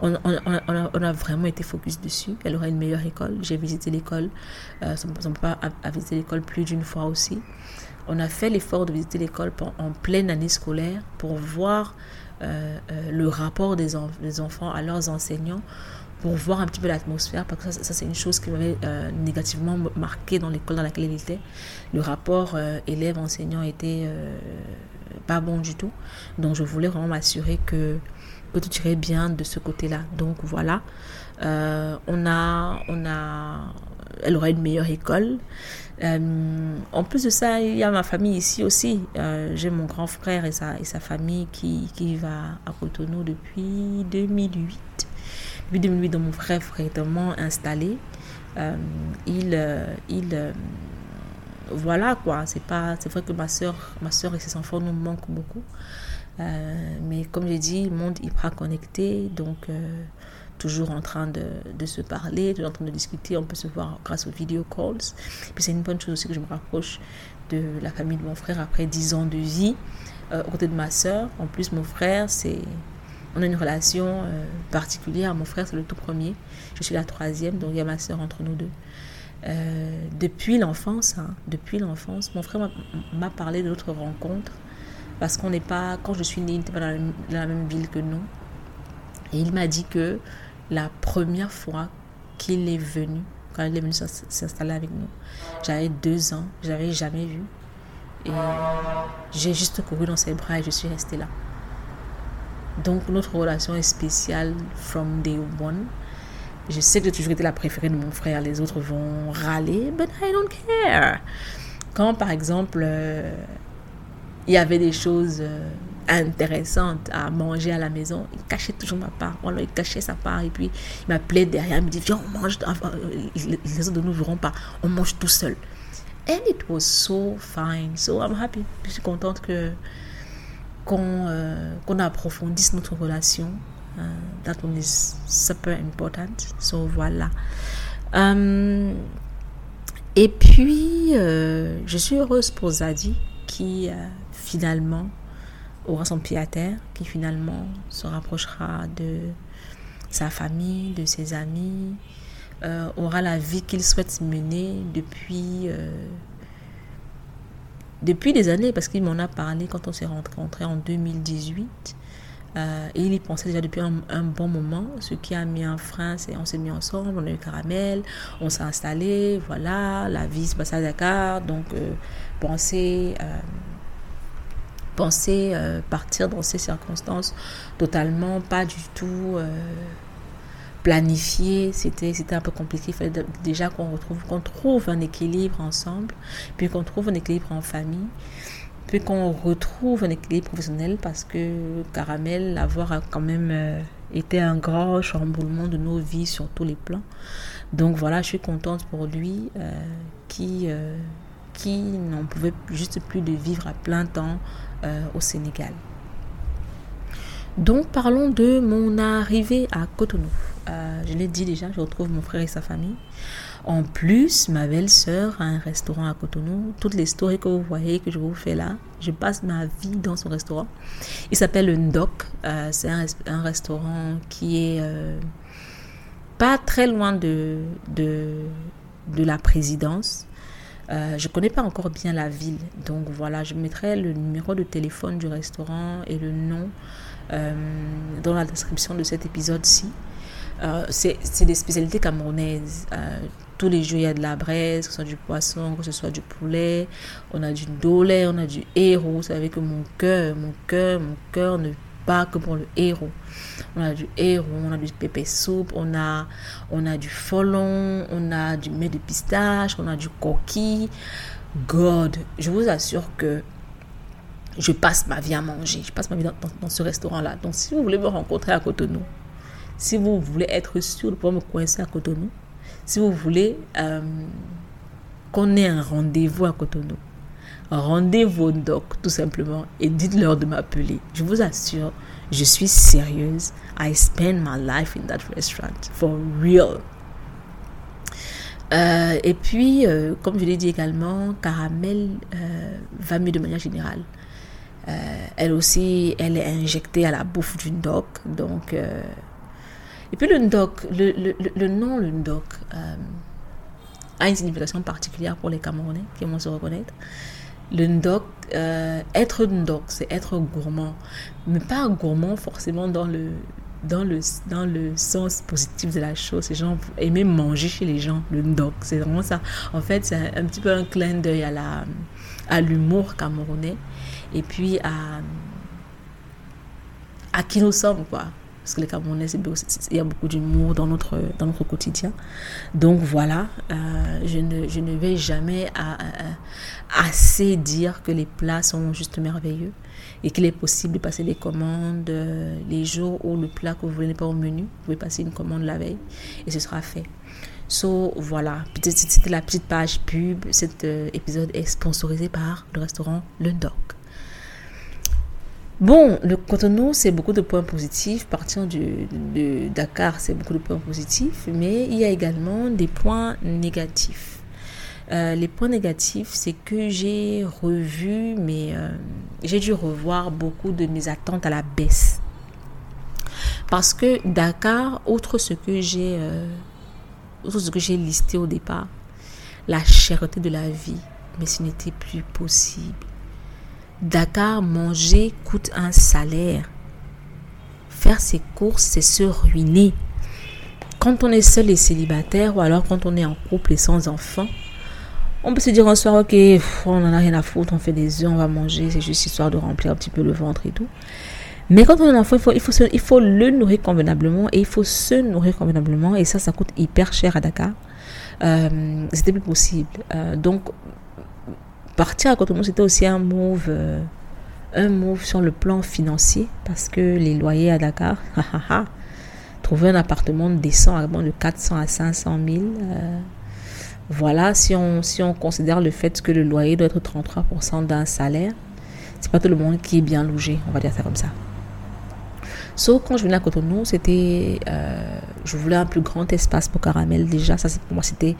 on, a, vraiment été focus dessus. Elle aura une meilleure école. J'ai visité l'école. Euh, ça ne pas à, visiter l'école plus d'une fois aussi. On a fait l'effort de visiter l'école en pleine année scolaire pour voir euh, euh, le rapport des, des, enfants à leurs enseignants pour voir un petit peu l'atmosphère, parce que ça, c'est une chose qui m'avait euh, négativement marqué dans l'école dans laquelle il était. Le rapport élève-enseignant était pas bon du tout. Donc je voulais vraiment m'assurer que, que tout irait bien de ce côté-là. Donc voilà, on a, on a, elle aura une meilleure école. Euh, en plus de ça, il y a ma famille ici aussi. Euh, j'ai mon grand frère et sa, et sa famille qui, qui va à Cotonou depuis 2008. Depuis 2008, donc mon frère est vraiment installé. Euh, il, il voilà quoi. C'est pas, c'est vrai que ma soeur, ma soeur et ses enfants nous manquent beaucoup. Mais comme j'ai dit, monde hyper connecté, donc toujours en train de, se parler, toujours en train de discuter. On peut se voir grâce aux video calls. Puis c'est une bonne chose aussi que je me rapproche de la famille de mon frère après 10 ans de vie euh, aux côtés de ma soeur. En plus, mon frère, c'est on a une relation euh, particulière. Mon frère, c'est le tout premier. Je suis la troisième, donc il y a ma soeur entre nous deux. Euh, depuis l'enfance, hein, depuis l'enfance, mon frère m'a parlé de notre rencontre parce qu'on n'est pas, quand je suis née, il n'était pas dans la même ville que nous. Et il m'a dit que la première fois qu'il est venu, quand il est venu s'installer avec nous, j'avais deux ans, je n'avais jamais vu. Et j'ai juste couru dans ses bras et je suis restée là. Donc notre relation est spéciale from day one. Je sais que j'ai toujours été la préférée de mon frère. Les autres vont râler, but I don't care. Quand par exemple, euh, il y avait des choses euh, intéressante à manger à la maison, il cachait toujours ma part. il cachait sa part et puis il m'appelait derrière, il me dit Viens, on mange. Les autres ne nous verront pas, on mange tout seul. And it was so fine. So I'm happy. Je suis contente que qu'on euh, qu'on approfondisse notre relation. Uh, that one is super important. So voilà. Um, et puis, euh, je suis heureuse pour Zadie qui finalement aura son pied à terre, qui finalement se rapprochera de sa famille, de ses amis, euh, aura la vie qu'il souhaite mener depuis, euh, depuis des années, parce qu'il m'en a parlé quand on s'est rencontré en 2018. Euh, et il y pensait déjà depuis un, bon moment. Ce qui a mis un frein, c'est on s'est mis ensemble, on a eu caramel, on s'est installé, voilà, la vie se passe à Dakar. Donc, penser penser euh, partir dans ces circonstances totalement pas du tout euh, planifié. C'était un peu compliqué. Il fallait déjà qu'on retrouve qu'on trouve un équilibre ensemble puis qu'on trouve un équilibre en famille puis qu'on retrouve un équilibre professionnel parce que Caramel l'avoir a quand même euh, été un grand chamboulement de nos vies sur tous les plans. Donc voilà je suis contente pour lui qui qui n'en pouvait juste plus de vivre à plein temps euh, au Sénégal. Donc parlons de mon arrivée à Cotonou. Euh, je l'ai dit déjà, je retrouve mon frère et sa famille. En plus, ma belle-sœur a un restaurant à Cotonou. Toutes les stories que vous voyez, que je vous fais là, je passe ma vie dans son restaurant. Il s'appelle le Ndoc. Euh, c'est un, restaurant qui est pas très loin de, de la présidence. Euh, je ne connais pas encore bien la ville, donc voilà, je mettrai le numéro de téléphone du restaurant et le nom euh, dans la description de cet épisode-ci. Euh, c'est des spécialités camerounaises. tous les jours, il y a de la braise, que ce soit du poisson, que ce soit du poulet. On a du dolé, on a du héros. Vous savez que mon cœur, mon cœur, mon cœur ne pas que pour le héros. On a du héros, on a du pépé soupe, on a, on a du folon, on a du mets de pistache, on a du coquille. God, je vous assure que je passe ma vie à manger. Je passe ma vie dans, ce restaurant-là. Donc, si vous voulez me rencontrer à Cotonou, si vous voulez être sûr de pouvoir me coincer à Cotonou, si vous voulez euh, qu'on ait un rendez-vous à Cotonou, rendez vos doc tout simplement et dites-leur de m'appeler. Je vous assure, je suis sérieuse. I spend my life in that restaurant. For real. Euh, et puis, euh, comme je l'ai dit également, Caramel euh, va mieux de manière générale. elle aussi, elle est injectée à la bouffe du doc. Donc, Et puis le Ndok, le, le, le nom le euh, a une signification particulière pour les Camerounais qui vont se reconnaître. Le Ndok, euh, être Ndok, c'est être gourmand, mais pas gourmand forcément dans le dans le, dans le sens positif de la chose. ces gens aimer manger chez les gens, le ndok. C'est vraiment ça. En fait, c'est un, petit peu un clin d'œil à, la, à l'humour camerounais et puis à, à qui nous sommes, quoi. Parce que les Camerounais, il y a beaucoup d'humour dans notre, dans notre quotidien. Donc voilà, euh, je, ne, je ne vais jamais assez dire que les plats sont juste merveilleux et qu'il est possible de passer des commandes euh, les jours où le plat que vous voulez n'est pas au menu. Vous pouvez passer une commande la veille et ce sera fait. So voilà, c'était la petite page pub. Cet euh, épisode est sponsorisé par le restaurant Le Doc. Bon, le Cotonou, c'est beaucoup de points positifs. Partir du, de Dakar, c'est beaucoup de points positifs, mais il y a également des points négatifs. Euh, les points négatifs, c'est que j'ai revu, mais euh, j'ai dû revoir beaucoup de mes attentes à la baisse. Parce que Dakar, outre ce que j'ai, euh, ce que j'ai listé au départ, la cherté de la vie, mais ce n'était plus possible. Dakar, manger coûte un salaire. Faire ses courses, c'est se ruiner. Quand on est seul et célibataire, ou alors quand on est en couple et sans enfant, on peut se dire un soir, ok, on n'en a rien à foutre, on fait des œufs, on va manger, c'est juste histoire de remplir un petit peu le ventre et tout. Mais quand on est un enfant, il faut le nourrir convenablement et il faut se nourrir convenablement. Et ça, ça coûte hyper cher à Dakar. Euh, c'était plus possible. Euh, donc, partir à Cotonou, c'était aussi un move, euh, un move sur le plan financier parce que les loyers à Dakar, trouver un appartement décent à de 400 à 500 000, euh, voilà, si on, si on considère le fait que le loyer doit être 33% d'un salaire, c'est pas tout le monde qui est bien logé, on va dire ça comme ça. Sauf quand je venais à Cotonou, c'était, euh, je voulais un plus grand espace pour Caramel. Déjà, ça, pour moi, c'était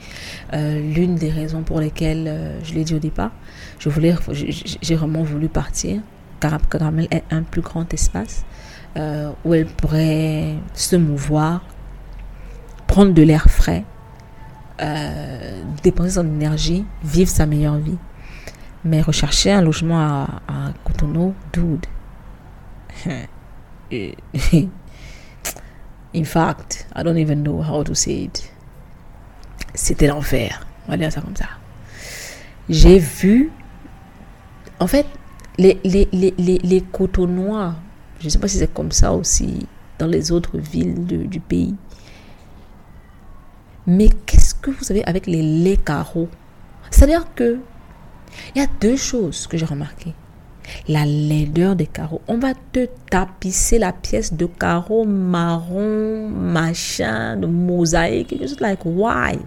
euh, l'une des raisons pour lesquelles euh, je l'ai dit au départ. Je voulais, j'ai vraiment voulu partir. Car Caramel est un plus grand espace où elle pourrait se mouvoir, prendre de l'air frais, dépenser son énergie, vivre sa meilleure vie. Mais rechercher un logement à, à Cotonou, dude. In fact, I don't even know how to say it. C'était l'enfer. On va dire ça comme ça. J'ai vu. En fait, les, les, les, les, Cotonois, je ne sais pas si c'est comme ça aussi dans les autres villes du pays. Mais qu'est-ce que vous savez avec les laits carreaux C'est-à-dire que il y a deux choses que j'ai remarquées la laideur des carreaux. On va te tapisser la pièce de carreaux marron, machin, de mosaïque. Just like, why?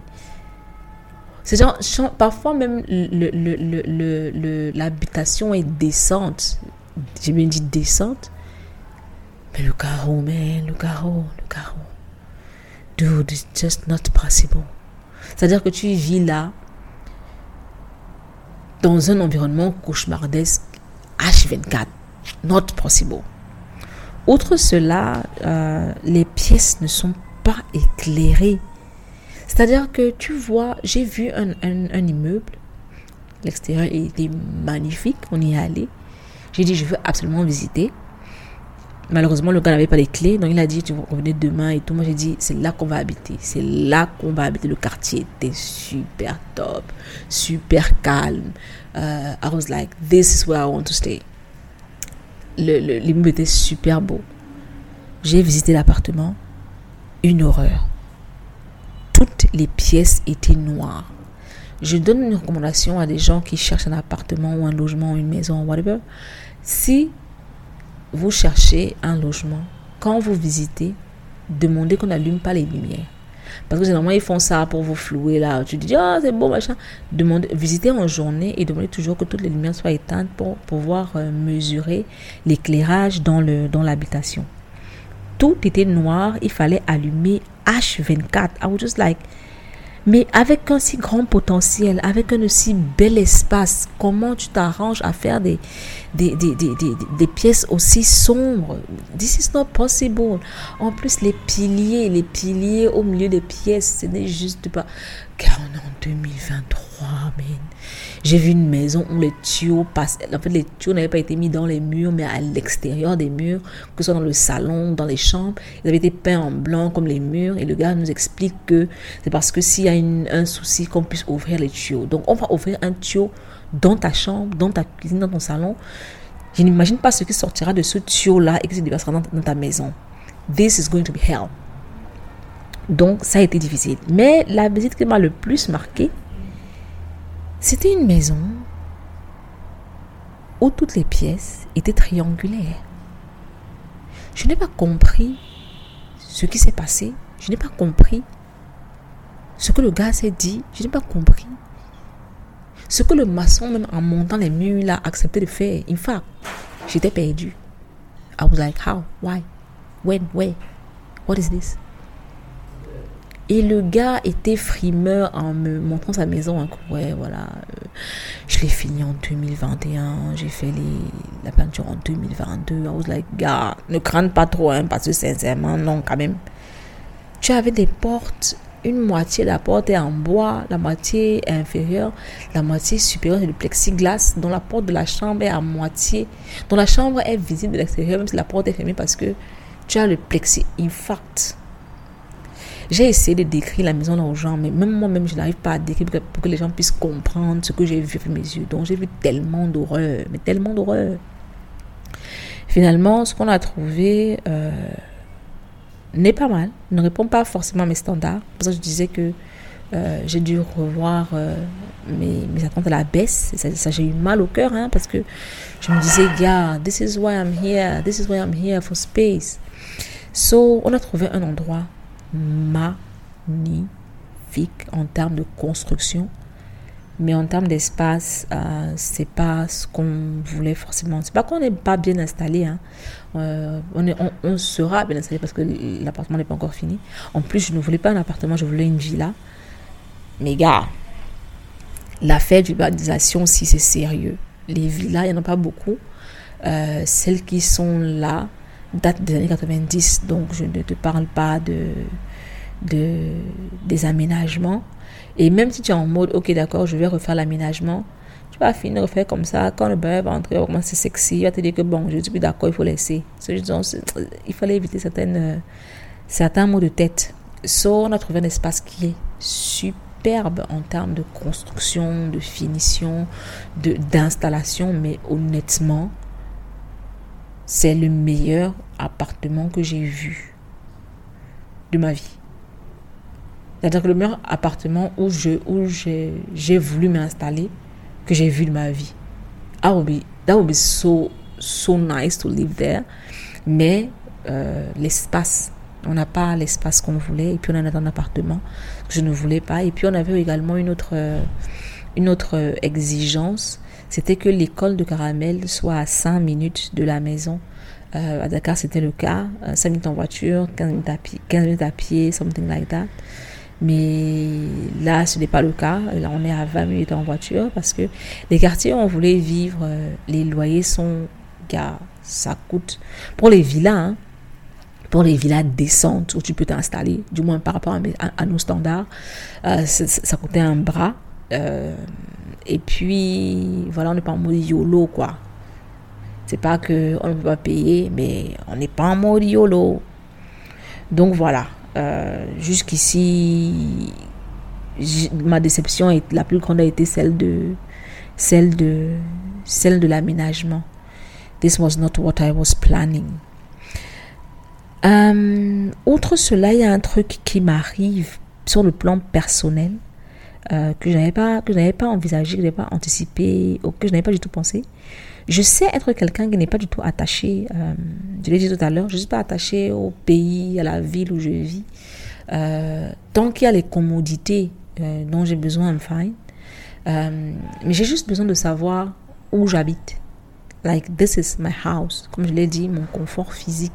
C'est genre, parfois même l'habitation est décente. J'ai bien dit décente. Mais le carreau, man, le carreau, le carreau. Dude, it's just not possible. C'est-à-dire que tu vis là, dans un environnement cauchemardesque H24. Not possible. Outre cela, euh, les pièces ne sont pas éclairées. C'est-à-dire que tu vois, j'ai vu un, immeuble. L'extérieur était magnifique. On y est allé. J'ai dit, je veux absolument visiter. Malheureusement, le gars n'avait pas les clés. Donc, il a dit, tu vas revenir demain et tout. Moi, j'ai dit, c'est là qu'on va habiter. C'est là qu'on va habiter. Le quartier était super top, super calme. Uh, I was like, this is where I want to stay. L'immeuble était super beau. J'ai visité l'appartement. Une horreur. Toutes les pièces étaient noires. Je donne une recommandation à des gens qui cherchent un appartement ou un logement ou une maison, whatever. Si vous cherchez un logement, quand vous visitez, demandez qu'on n'allume pas les lumières. Parce que généralement, ils font ça pour vous flouer là. Tu dis, ah, c'est bon, machin. Demandez, visitez en journée et demandez toujours que toutes les lumières soient éteintes pour pouvoir euh, mesurer l'éclairage dans le dans l'habitation. Tout était noir, il fallait allumer H24. I was just like, Mais avec un si grand potentiel, avec un aussi bel espace, comment tu t'arranges à faire des, des, des, des, des, pièces aussi sombres? This is not possible. En plus, les piliers, les piliers au milieu des pièces, ce n'est juste pas... Car on est en 2023, man. J'ai vu une maison où les tuyaux passent. En fait, les tuyaux n'avaient pas été mis dans les murs, mais à l'extérieur des murs, que ce soit dans le salon, dans les chambres. Ils avaient été peints en blanc comme les murs. Et le gars nous explique que c'est parce que s'il y a un souci, qu'on puisse ouvrir les tuyaux. Donc, on va ouvrir un tuyau dans ta chambre, dans ta cuisine, dans ton salon. Je n'imagine pas ce qui sortira de ce tuyau-là et qui se déversera dans, dans ta maison. This is going to be hell. Donc, ça a été difficile. Mais la visite qui m'a le plus marqué, c'était une maison où toutes les pièces étaient triangulaires. Je n'ai pas compris ce qui s'est passé. Je n'ai pas compris ce que le gars s'est dit. Je n'ai pas compris ce que le maçon, même en montant les murs, a accepté de faire. In fact, j'étais perdu. I was like, how? Why? When? Where? What is this? Et le gars était frimeur en me montrant sa maison. Hein, ouais, voilà. Euh, je l'ai fini en 2021. J'ai fait les, la peinture en 2022. I was like, gars, ne crains pas trop, hein, parce que sincèrement, non, quand même. Tu avais des portes. Une moitié de la porte est en bois, la moitié est inférieure, la moitié supérieure est du plexiglas, dont la porte de la chambre est à moitié, dont la chambre est visible de l'extérieur, même si la porte est fermée parce que tu as le plexi. fact, j'ai essayé de décrire la maison aux gens, mais même moi-même, je n'arrive pas à décrire pour que les gens puissent comprendre ce que j'ai vu avec mes yeux. Donc, j'ai vu tellement d'horreur, mais tellement d'horreur. Finalement, ce qu'on a trouvé euh, n'est pas mal, ne répond pas forcément à mes standards. Pour ça, je disais que euh, j'ai dû revoir euh, mes, attentes à la baisse. Ça, ça j'ai eu mal au cœur, hein, parce que je me disais, gars, this is why I'm here, this is why I'm here for space. So, on a trouvé un endroit magnifique en termes de construction. Mais en termes d'espace, euh, c'est pas ce qu'on voulait forcément. C'est pas qu'on n'est pas bien installé. Hein. Euh, on, sera bien installé parce que l'appartement n'est pas encore fini. En plus, je ne voulais pas un appartement, je voulais une villa. Mais gars, l'affaire d'urbanisation si c'est sérieux. Les villas, il n'y en a pas beaucoup. Euh, celles qui sont là, date des années 90, donc je ne te parle pas de, de des aménagements. Et même si tu es en mode, ok, d'accord, je vais refaire l'aménagement, tu vas finir refaire comme ça. Quand le bain va entrer, va commencer sexy, il va te dire que bon, je suis plus d'accord, il faut laisser. il fallait éviter certaines, certains mots de tête. So, on a trouvé un espace qui est superbe en termes de construction, de finition, d'installation, mais honnêtement, c'est le meilleur appartement que j'ai vu de ma vie. C'est-à-dire que le meilleur appartement où je où j'ai voulu m'installer que j'ai vu de ma vie. I would be, that would be so, so nice to live there. Mais euh, l'espace, on n'a pas l'espace qu'on voulait. Et puis on a un appartement que je ne voulais pas. Et puis on avait également une autre, une autre exigence c'était que l'école de caramel soit à 5 minutes de la maison. Euh, à Dakar, c'était le cas. 5 euh, minutes en voiture, 15 minutes à pied, 15 minutes à pied something like that. Mais là, ce n'est pas le cas. Là, on est à 20 minutes en voiture parce que les quartiers où on voulait vivre, euh, les loyers sont, gars, ça coûte. Pour les villas, hein, pour les villas décentes où tu peux t'installer, du moins par rapport à, nos standards, ça, coûtait un bras. Et puis, voilà, on n'est pas en mode YOLO, quoi. C'est pas que on ne peut pas payer, mais on n'est pas en mode YOLO. Donc voilà, euh, jusqu'ici, ma déception est, la plus grande a été celle de celle de celle de l'aménagement. This was not what I was planning. Euh, outre cela, il y a un truc qui m'arrive sur le plan personnel. Euh, que je n'avais pas que je pas envisagé, que je n'avais pas anticipé, ou que je n'avais pas du tout pensé. Je sais être quelqu'un qui n'est pas du tout attaché, euh, je l'ai dit tout à l'heure, je ne suis pas attaché au pays, à la ville où je vis. Euh, tant qu'il y a les commodités dont j'ai besoin, I'm fine. mais j'ai juste besoin de savoir où j'habite. Like, this is my house. Comme je l'ai dit, mon confort physique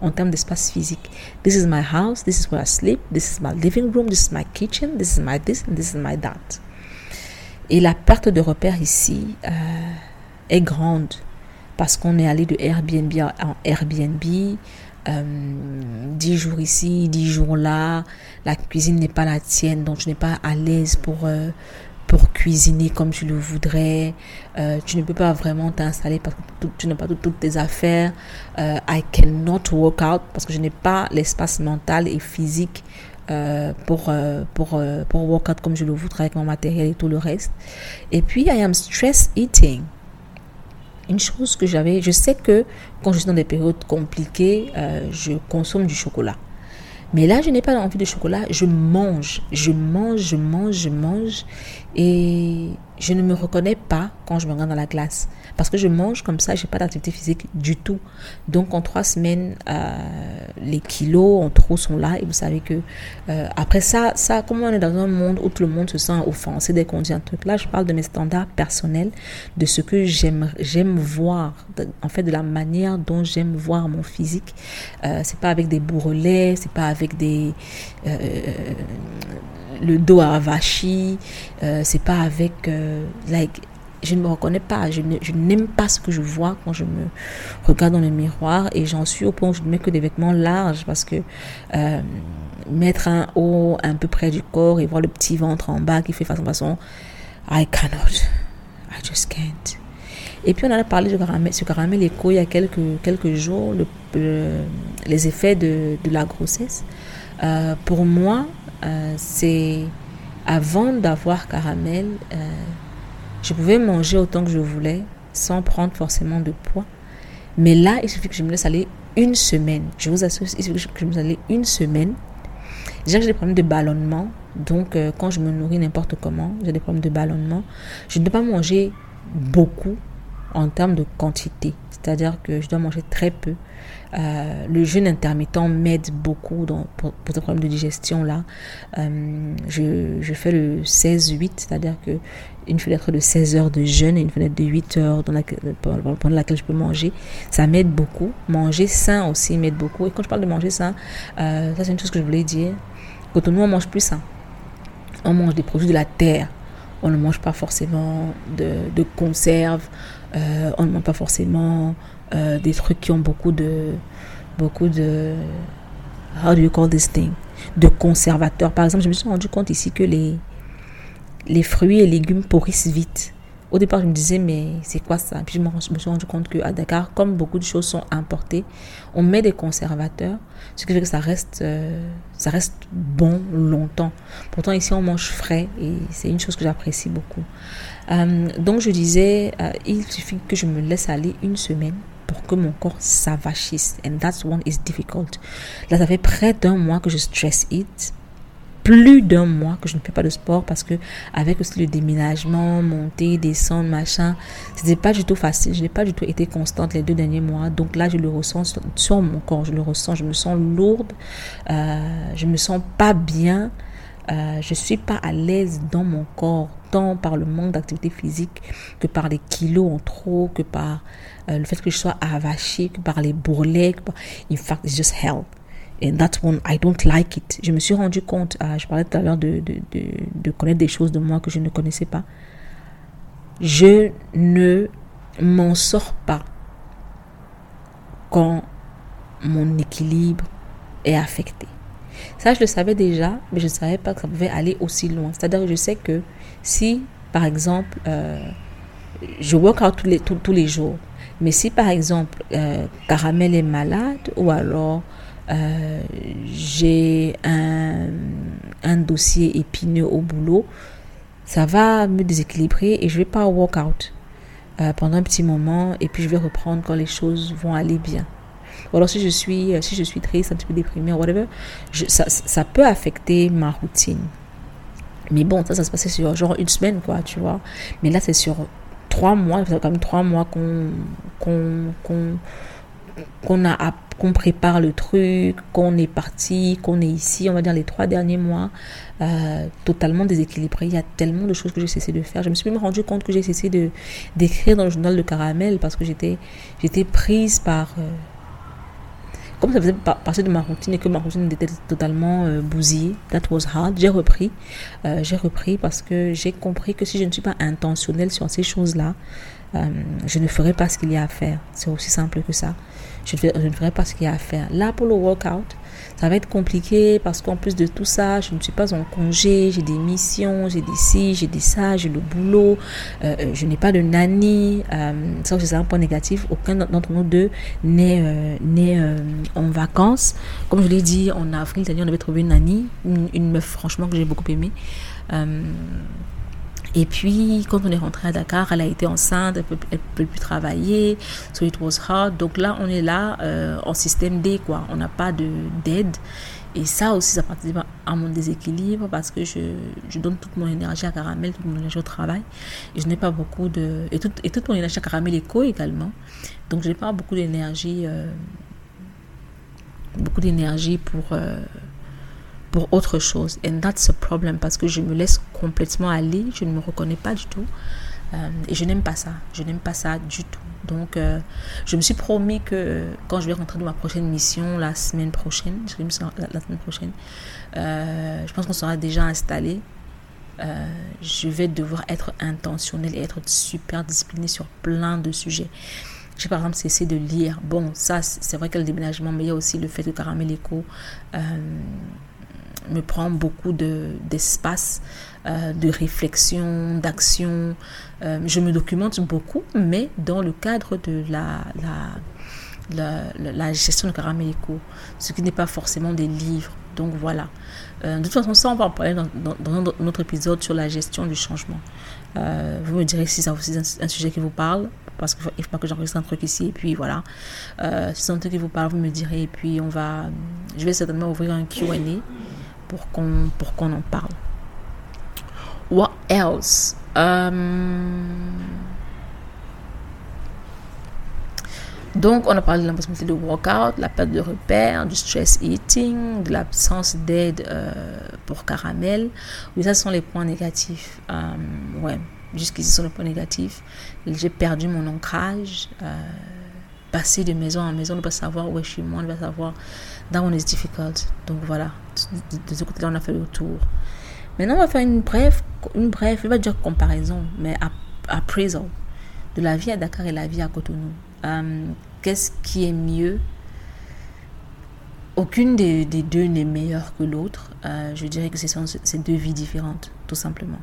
en termes d'espace physique. This is my house. This is where I sleep. This is my living room. This is my kitchen. This is my this this is my that. Et la perte de repère ici euh, est grande parce qu'on est allé de Airbnb en Airbnb. Euh, 10 jours ici, 10 jours là, la cuisine n'est pas la tienne, donc tu n'es pas à l'aise pour euh, pour cuisiner comme tu le voudrais. Euh, tu ne peux pas vraiment t'installer parce que tu n'as pas toutes tes affaires. Euh, I cannot work out parce que je n'ai pas l'espace mental et physique euh, pour, pour, pour work out comme je le voudrais avec mon matériel et tout le reste. Et puis, I am stress eating. Une chose que j'avais, je sais que quand je suis dans des périodes compliquées, je consomme du chocolat. Mais là, je n'ai pas envie de chocolat, je mange, je mange, je mange, je mange. Et je ne me reconnais pas quand je me regarde dans la glace. Parce que je mange comme ça, je n'ai pas d'activité physique du tout. Donc en trois semaines, euh, les kilos en trop sont là. Et vous savez que euh, après ça, ça, comme on est dans un monde où tout le monde se sent offensé dès qu'on dit un truc, là, je parle de mes standards personnels, de ce que j'aime, j'aime voir, en fait, de la manière dont j'aime voir mon physique. Euh, c'est pas avec des bourrelets, c'est pas avec des euh, le dos avachi, euh, c'est pas avec euh, like je ne me reconnais pas, je, n'aime pas ce que je vois quand je me regarde dans le miroir et j'en suis au point où je ne mets que des vêtements larges parce que euh, mettre un haut un peu près du corps et voir le petit ventre en bas qui fait façon façon, I cannot, I just can't. Et puis on a parlé de caramel, ce caramel écho il y a quelques, quelques jours, le, les effets de, de la grossesse. Euh, pour moi, euh, c'est avant d'avoir caramel, euh, je pouvais manger autant que je voulais sans prendre forcément de poids. Mais là, il suffit que je me laisse aller une semaine. Je vous assure, il suffit que je me laisse aller une semaine. J'ai des problèmes de ballonnement. Donc, euh, quand je me nourris n'importe comment, j'ai des problèmes de ballonnement. Je ne peux pas manger beaucoup en termes de quantité. C'est-à-dire que je dois manger très peu. Euh, le jeûne intermittent m'aide beaucoup dans, pour, pour ce problème de digestion là. Euh, je, je, fais le 16-8, c'est-à-dire que une fenêtre de 16 heures de jeûne et une fenêtre de 8 heures dans laquelle, pendant laquelle je peux manger, ça m'aide beaucoup. Manger sain aussi m'aide beaucoup. Et quand je parle de manger sain, euh, ça c'est une chose que je voulais dire. Quand nous on mange plus sain, on mange des produits de la terre. On ne mange pas forcément de, de conserves, euh, on ne mange pas forcément euh, des trucs qui ont beaucoup de beaucoup de how do you call this thing? De conservateurs. Par exemple je me suis rendu compte ici que les les fruits et légumes pourrissent vite au départ je me disais mais c'est quoi ça? Puis je me, suis rendu compte que à Dakar comme beaucoup de choses sont importées on met des conservateurs ce qui fait que ça reste euh, ça reste bon longtemps pourtant ici on mange frais et c'est une chose que j'apprécie beaucoup euh, donc je disais euh, il suffit que je me laisse aller une semaine pour que mon corps s'avachisse. And that's one is difficult. Là, ça fait près d'un mois que je stress eat. Plus d'un mois que je ne fais pas de sport parce que avec aussi le déménagement, monter, descendre, machin, c'était pas du tout facile. Je n'ai pas du tout été constante les deux derniers mois. Donc là, je le ressens sur, mon corps. Je le ressens. Je me sens lourde. Euh, je me sens pas bien. Euh, je suis pas à l'aise dans mon corps, tant par le manque d'activité physique que par les kilos en trop, que par euh, le fait que je sois avachée, que par les bourrelets. In fact, it's just hell. And that's one, I don't like it. Je me suis rendu compte, euh, je parlais tout à l'heure de connaître des choses de moi que je ne connaissais pas. Je ne m'en sors pas quand mon équilibre est affecté. Ça, je le savais déjà, mais je ne savais pas que ça pouvait aller aussi loin. C'est-à-dire que je sais que si, par exemple, euh, je work out tous les, tous, tous les jours, mais si, par exemple, euh, Caramel est malade ou alors euh, j'ai un, dossier épineux au boulot, ça va me déséquilibrer et je vais pas work out euh, pendant un petit moment et puis je vais reprendre quand les choses vont aller bien. Ou alors si je suis, si je suis triste, un petit peu déprimée, whatever, ça, peut affecter ma routine. Mais bon, ça, ça se passait sur genre une semaine, quoi, tu vois. Mais là, c'est sur trois mois, fait quand trois mois qu'on qu'on qu'on qu'on a qu'on prépare le truc, qu'on est parti, qu'on est ici, on va dire les trois derniers mois, euh, totalement déséquilibré. Il y a tellement de choses que j'ai cessé de faire. Je me suis même rendu compte que j'ai cessé de d'écrire dans le journal de caramel parce que j'étais j'étais prise par euh, comme ça faisait partie de ma routine et que ma routine était totalement euh, bousillée, that was hard, j'ai repris. J'ai repris parce que j'ai compris que si je ne suis pas intentionnelle sur ces choses-là, euh, je ne ferai pas ce qu'il y a à faire. C'est aussi simple que ça. Je ne ferai pas ce qu'il y a à faire. Là, pour le workout, ça va être compliqué parce qu'en plus de tout ça, je ne suis pas en congé, j'ai des missions, j'ai des ci, j'ai des ça, j'ai le boulot, euh, euh, je n'ai pas de nanny. Euh, ça c'est un point négatif. Aucun d'entre nous deux n'est en vacances. Comme je l'ai dit, en avril dernier, on avait trouvé une nanny, une meuf franchement que j'ai beaucoup aimée. Et puis, quand on est rentré à Dakar, elle a été enceinte, elle ne peut, plus travailler. So it was hard. Donc là, on est là euh, en système D, quoi. On n'a pas d'aide. Et ça aussi, ça participe à mon déséquilibre parce que je, donne toute mon énergie à Caramel, toute mon énergie au travail. Et je n'ai pas beaucoup de. Et, toute, et toute mon énergie à Caramel Eco également. Donc je n'ai pas beaucoup d'énergie. Euh, beaucoup d'énergie pour. Euh, autre chose. And that's a problem parce que je me laisse complètement aller, je ne me reconnais pas du tout. Euh, et je n'aime pas ça, je n'aime pas ça du tout. Donc, euh, je me suis promis que quand je vais rentrer dans ma prochaine mission, la semaine prochaine, je la, semaine prochaine, euh, je pense qu'on sera déjà installé. je vais devoir être intentionnel et être super discipliné sur plein de sujets. J'ai par exemple cessé de lire. Bon, ça, c'est vrai que le déménagement, mais il y a aussi le fait que Caramel Eco me prend beaucoup d'espace, euh, de réflexion, d'action. Euh, je me documente beaucoup, mais dans le cadre de la, la, la, gestion de caramélico, ce qui n'est pas forcément des livres. Donc voilà. Euh, de toute façon, ça, on va en parler dans, dans, notre épisode sur la gestion du changement. vous me direz si c'est aussi un, sujet qui vous parle, parce qu'il ne faut pas que j'enregistre un truc ici, et puis voilà. si c'est un truc qui vous parle, vous me direz, et puis on va. Je vais certainement ouvrir un QA pour qu'on pour qu'on en parle. What else? Um, donc, on a parlé de l'impossibilité de workout, la perte de repères, du stress eating, de l'absence d'aide euh, pour caramel. Oui, ça, sont les points négatifs. Um, ouais, jusqu'ici, ce sont les points négatifs. J'ai perdu mon ancrage. Euh, passer de maison en maison, ne pas savoir où est chez moi, ne pas savoir that one is difficult. Donc voilà, de, ce côté-là, on a fait le tour. Maintenant, on va faire une brève, une brève, je vais pas dire comparaison, mais appraisal de la vie à Dakar et la vie à Cotonou. Euh, qu'est-ce qui est mieux? Aucune des, deux n'est meilleure que l'autre. Euh, je dirais que ce sont deux vies différentes, tout simplement.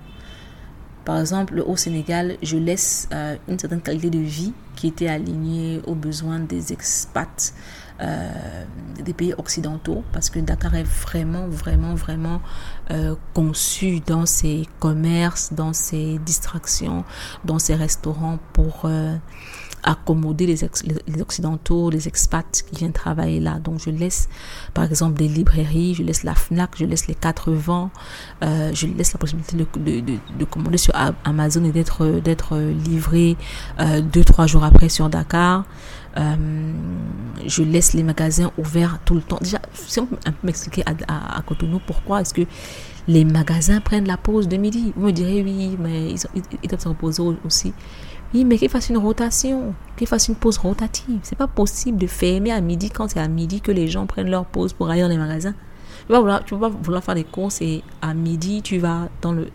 Par exemple, au Sénégal, je laisse euh, une certaine qualité de vie qui était alignée aux besoins des expats euh, des pays occidentaux parce que Dakar est vraiment, vraiment, vraiment euh, conçu dans ses commerces, dans ses distractions, dans ses restaurants pour euh, accommoder les, occidentaux, les expats qui viennent travailler là. Donc je laisse par exemple des librairies, je laisse la FNAC, je laisse les quatre vents, euh, je laisse la possibilité de, de, de, commander sur Amazon et d'être livré euh, deux trois jours après sur Dakar. Euh, je laisse les magasins ouverts tout le temps. Déjà, si on peut m'expliquer à, Cotonou pourquoi est-ce que les magasins prennent la pause de midi? Vous me direz oui, mais ils, doivent se reposer aussi. Mais qu'ils fassent une rotation, qu'ils fassent une pause rotative. C'est pas possible de fermer à midi quand c'est à midi que les gens prennent leur pause pour aller dans les magasins. Tu vas vouloir, tu vouloir faire des courses et à midi tu vas dans le.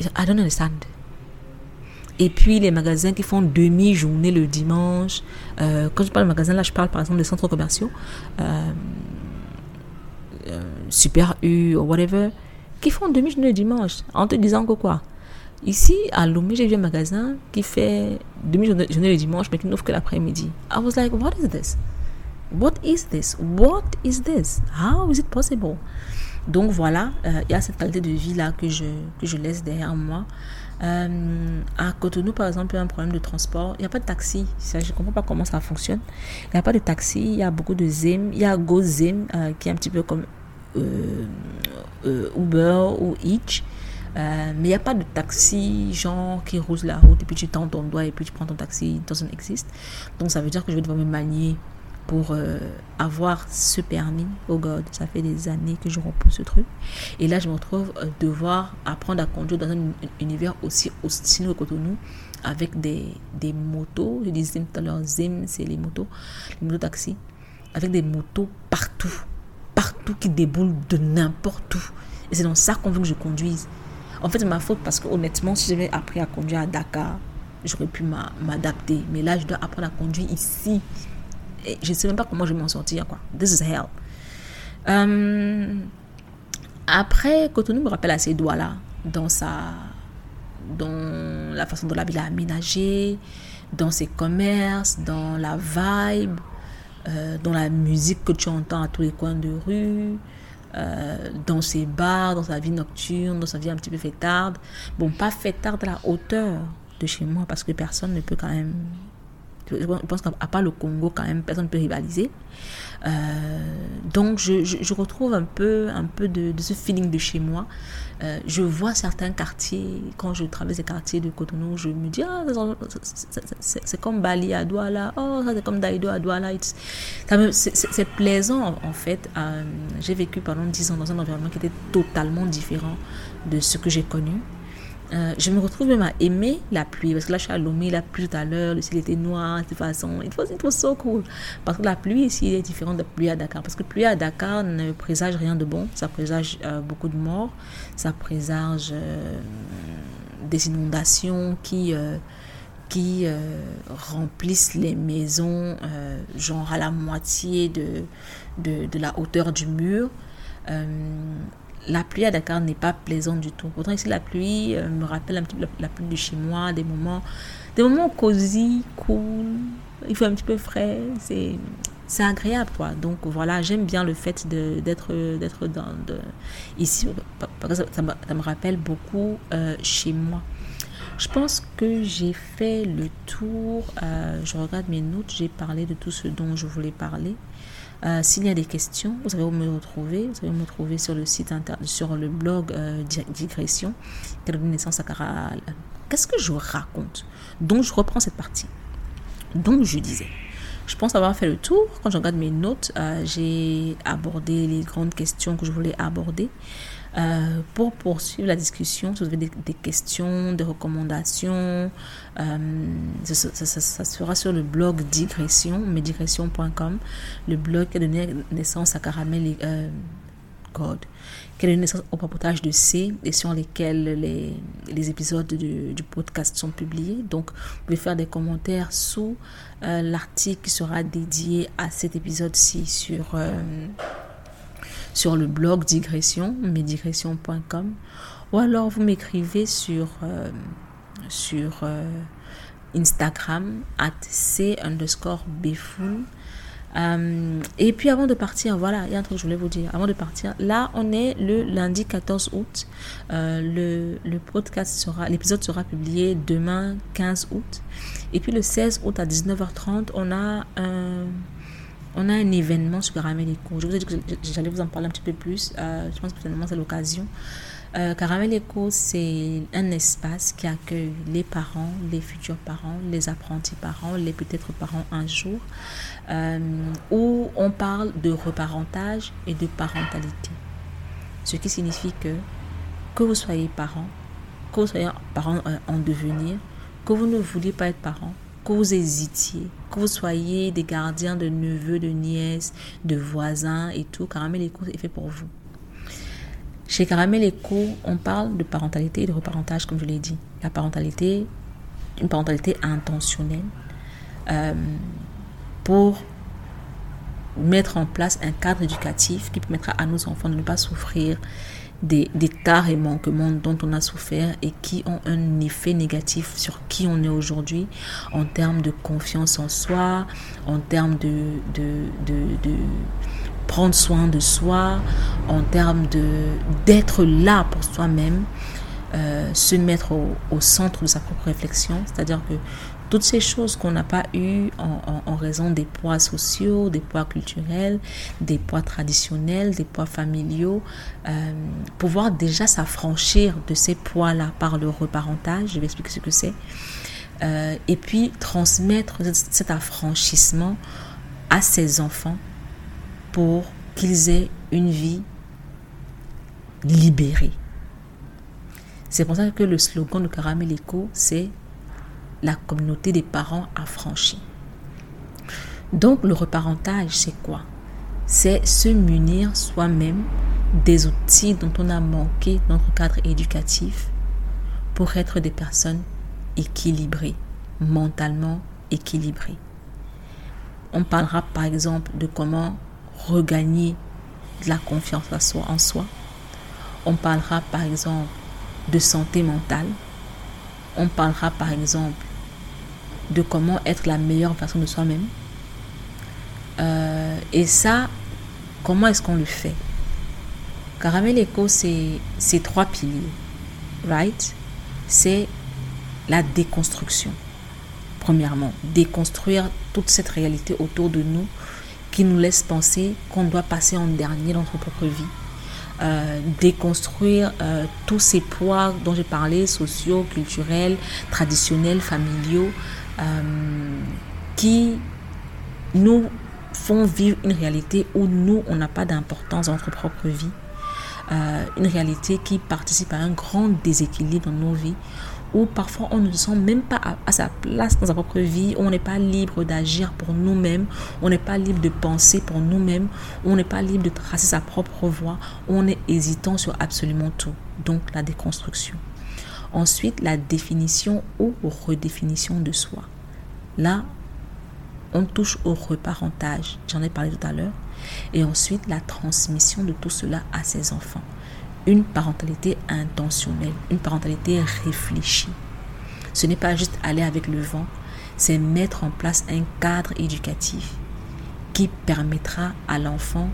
I don't understand. Et puis les magasins qui font demi-journée le dimanche. Euh, quand je parle de magasins, là je parle par exemple des centres commerciaux. Euh, euh, Super U ou whatever. Qui font demi-journée le dimanche. En te disant que quoi? Ici, à Lomé, j'ai vu un magasin qui fait demi-journée le dimanche, mais qui n'ouvre que l'après-midi. I was like, what is this? What is this? What is this? How is it possible? Donc voilà, il y a cette qualité de vie là que je, que je laisse derrière moi. Euh, à Cotonou, par exemple, il y a un problème de transport. Il n'y a pas de taxi. je ne comprends pas comment ça fonctionne. Il n'y a pas de taxi. Il y a beaucoup de Zim. Il y a GoZim, euh, qui est un petit peu comme euh, Uber ou Hitch. mais il n'y a pas de taxi, genre, qui roule la route et puis tu tends ton doigt et puis tu prends ton taxi. It doesn't exist. Donc, ça veut dire que je vais devoir me manier pour euh, avoir ce permis. Oh God, ça fait des années que je repousse ce truc. Et là, je me retrouve euh, devoir apprendre à conduire dans un univers aussi hostile que Cotonou avec des, des motos. Je disais tout à l'heure, Zim, c'est les motos, les motos taxis, avec des motos partout, partout qui déboulent de n'importe où. Et c'est dans ça qu'on veut que je conduise. En fait, c'est ma faute parce que honnêtement, si j'avais appris à conduire à Dakar, j'aurais pu m'adapter. Mais là, je dois apprendre à conduire ici. Et je ne sais même pas comment je vais m'en sortir. This is hell. Euh, après, Cotonou me rappelle assez Douala dans sa dans la façon dont la ville est aménagée, dans ses commerces, dans la vibe, euh, dans la musique que tu entends à tous les coins de rue, euh, dans ses bars, dans sa vie nocturne, dans sa vie un petit peu fêtarde. Bon, pas fêtarde à la hauteur de chez moi parce que personne ne peut quand même je pense qu'à part le Congo, quand même, personne ne peut rivaliser. Euh, donc, je, je, retrouve un peu, un peu de, de ce feeling de chez moi. Euh, je vois certains quartiers, quand je traverse les quartiers de Cotonou, je me dis, ah, c'est comme Bali à Douala, oh, c'est comme Daido à Douala. C'est plaisant, en fait. J'ai vécu pendant 10 ans dans un environnement qui était totalement différent de ce que j'ai connu. Euh, je me retrouve même à aimer la pluie. Parce que là, je suis à Lomé, la pluie tout à l'heure, le ciel était noir, de toute façon. It was, it so cool. Parce que la pluie ici est différente de la pluie à Dakar. Parce que la pluie à Dakar ne présage rien de bon. Ça présage euh, beaucoup de morts. Ça présage euh, des inondations qui, qui remplissent les maisons, genre à la moitié de, de, la hauteur du mur la pluie à Dakar n'est pas plaisante du tout. Pourtant, ici, la pluie euh, me rappelle un petit peu la, pluie de chez moi, des moments, des moments cosy, cool. Il fait un petit peu frais. C'est, agréable, quoi. Donc, voilà, j'aime bien le fait d'être, ici, parce que ça, me, rappelle beaucoup euh, chez moi. Je pense que j'ai fait le tour. Euh, je regarde mes notes. J'ai parlé de tout ce dont je voulais parler. Euh, s'il y a des questions, vous où me retrouver. Vous savez me retrouver sur le site internet, sur le blog euh, Digression. Qu'est-ce que je raconte? Donc, je reprends cette partie. Donc, je disais, je pense avoir fait le tour. Quand je regarde mes notes, euh, j'ai abordé les grandes questions que je voulais aborder. Euh, pour poursuivre la discussion, si vous avez des, questions, des recommandations, euh, ça, ça, sera sur le blog Digression, medigression.com, le blog qui a donné naissance à Caramel euh, God, qui a donné naissance au papotage de C et sur lesquels les, les épisodes du, du, podcast sont publiés. Donc, vous pouvez faire des commentaires sous euh, l'article qui sera dédié à cet épisode-ci sur sur le blog digression, medigression.com, ou alors vous m'écrivez sur, euh, euh, Instagram, at c underscore euh, et puis avant de partir, voilà, il y a un truc que je voulais vous dire. Avant de partir, là, on est le lundi 14 août. le, le podcast sera, l'épisode sera publié demain 15 août. Et puis le 16 août à 19h30, on a un on a un événement sur Caramel Eco. Je vous ai dit que j'allais vous en parler un petit peu plus. Euh, je pense que c'est l'occasion. Euh, Caramel Eco, c'est un espace qui accueille les parents, les futurs parents, les apprentis parents, les peut-être parents un jour, euh, où on parle de reparentage et de parentalité. Ce qui signifie que, que vous soyez parent, que vous soyez parent en devenir, que vous ne vouliez pas être parent, que vous hésitiez, que vous soyez des gardiens de neveux, de nièces, de voisins et tout, Caramel Eco est fait pour vous. Chez Caramel Eco, on parle de parentalité et de reparentage, comme je l'ai dit. La parentalité, une parentalité intentionnelle euh, pour mettre en place un cadre éducatif qui permettra à nos enfants de ne pas souffrir des, des et manquements dont on a souffert et qui ont un effet négatif sur qui on est aujourd'hui en termes de confiance en soi, en termes de, de, de, prendre soin de soi, en termes d'être là pour soi-même, euh, se mettre au, au, centre de sa propre réflexion. C'est-à-dire que toutes ces choses qu'on n'a pas eues en, raison des poids sociaux, des poids culturels, des poids traditionnels, des poids familiaux, euh, pouvoir déjà s'affranchir de ces poids-là par le reparentage, je vais expliquer ce que c'est, euh, et puis transmettre cet affranchissement à ses enfants pour qu'ils aient une vie libérée. C'est pour ça que le slogan de Caramel c'est la communauté des parents affranchis. Donc le reparentage, c'est quoi? C'est se munir soi-même des outils dont on a manqué dans notre cadre éducatif pour être des personnes équilibrées, mentalement équilibrées. On parlera par exemple de comment regagner de la confiance en soi. On parlera par exemple de santé mentale. On parlera par exemple de comment être la meilleure version de soi-même. Euh, et ça, comment est-ce qu'on le fait? Caramel Eco, c'est ces trois piliers, right? C'est la déconstruction. Premièrement, déconstruire toute cette réalité autour de nous qui nous laisse penser qu'on doit passer en dernier dans notre propre vie. Euh, déconstruire euh, tous ces poids dont j'ai parlé, sociaux, culturels, traditionnels, familiaux, qui nous font vivre une réalité où nous, on n'a pas d'importance dans notre propre vie. Euh, une réalité qui participe à un grand déséquilibre dans nos vies, où parfois on ne se sent même pas à, sa place dans sa propre vie, où on n'est pas libre d'agir pour nous-mêmes, on n'est pas libre de penser pour nous-mêmes, on n'est pas libre de tracer sa propre voie, on est hésitant sur absolument tout. Donc la déconstruction. Ensuite, la définition ou redéfinition de soi. Là, on touche au reparentage, j'en ai parlé tout à l'heure, et ensuite la transmission de tout cela à ses enfants. Une parentalité intentionnelle, une parentalité réfléchie. Ce n'est pas juste aller avec le vent, c'est mettre en place un cadre éducatif qui permettra à l'enfant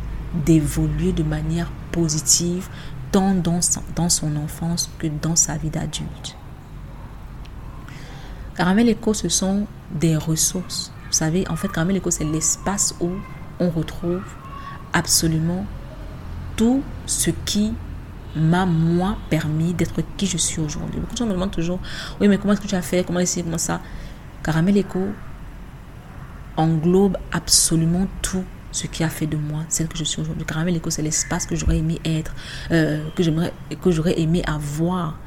d'évoluer de manière positive tant dans, dans son enfance que dans sa vie d'adulte. Caramel Eco, ce sont des ressources. Vous savez, en fait, Caramel Eco, c'est l'espace où on retrouve absolument tout ce qui m'a, moi, permis d'être qui je suis aujourd'hui. Beaucoup de gens me demandent toujours, oui, mais comment est-ce que tu as fait? Comment est-ce comment ça? Caramel Eco englobe absolument tout ce qui a fait de moi celle que je suis aujourd'hui. Caramel Eco, c'est l'espace que j'aurais aimé être, euh, que j'aurais aimé avoir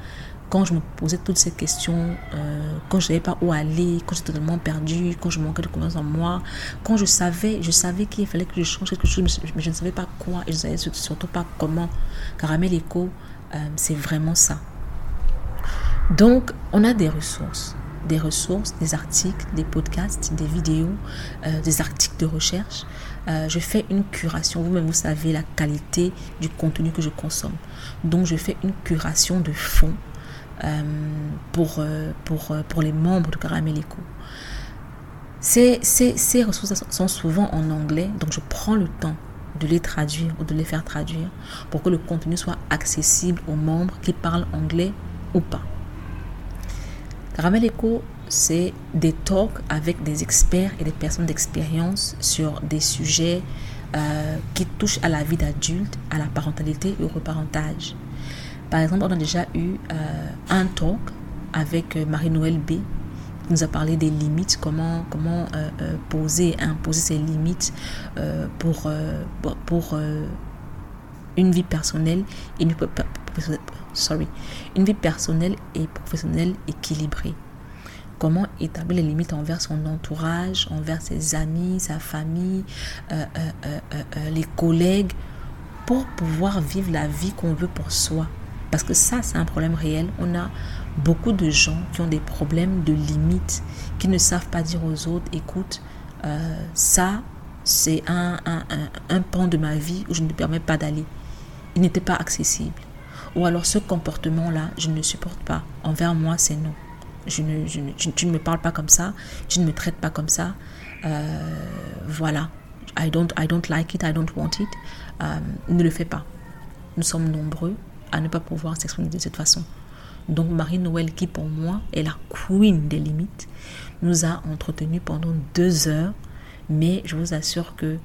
quand je me posais toutes ces questions, euh, quand je ne savais pas où aller, quand j'étais totalement perdue, quand je manquais de confiance en moi, quand je savais, je savais qu'il fallait que je change quelque chose, mais je ne savais pas quoi et je ne savais surtout pas comment. Caramel Eco, euh, c'est vraiment ça. Donc, on a des ressources des ressources, des articles, des podcasts, des vidéos, des articles de recherche. Je fais une curation. Vous-même, vous savez la qualité du contenu que je consomme. Donc, je fais une curation de fond euh, pour, euh, pour, euh, pour les membres de Caramélico. Ces, ces, ces ressources sont souvent en anglais, donc je prends le temps de les traduire ou de les faire traduire pour que le contenu soit accessible aux membres qui parlent anglais ou pas. Caramel Echo, c'est des talks avec des experts et des personnes d'expérience sur des sujets qui touchent à la vie d'adulte, à la parentalité et au reparentage. Par exemple, on a déjà eu euh, un talk avec euh, Marie-Noël B qui nous a parlé des limites, comment, comment euh, poser, imposer ses limites pour, pour une vie personnelle et une vie personnelle et professionnelle équilibrée. Comment établir les limites envers son entourage, envers ses amis, sa famille, les collègues, pour pouvoir vivre la vie qu'on veut pour soi. Parce que ça, c'est un problème réel. On a beaucoup de gens qui ont des problèmes de limites, qui ne savent pas dire aux autres, écoute, euh, ça, c'est un, un, un, pan de ma vie où je ne me permets pas d'aller. Il n'était pas accessible. Ou alors ce comportement-là, je ne supporte pas. Envers moi, c'est non. Je ne, je tu ne me parles pas comme ça, tu ne me traites pas comme ça. Euh, voilà. I don't, I don't like it, I don't want it. Euh, ne le fais pas. Nous sommes nombreux à ne pas pouvoir s'exprimer de cette façon. Donc Marie-Noël, qui pour moi est la queen des limites, nous a entretenu pendant deux heures, mais je vous assure que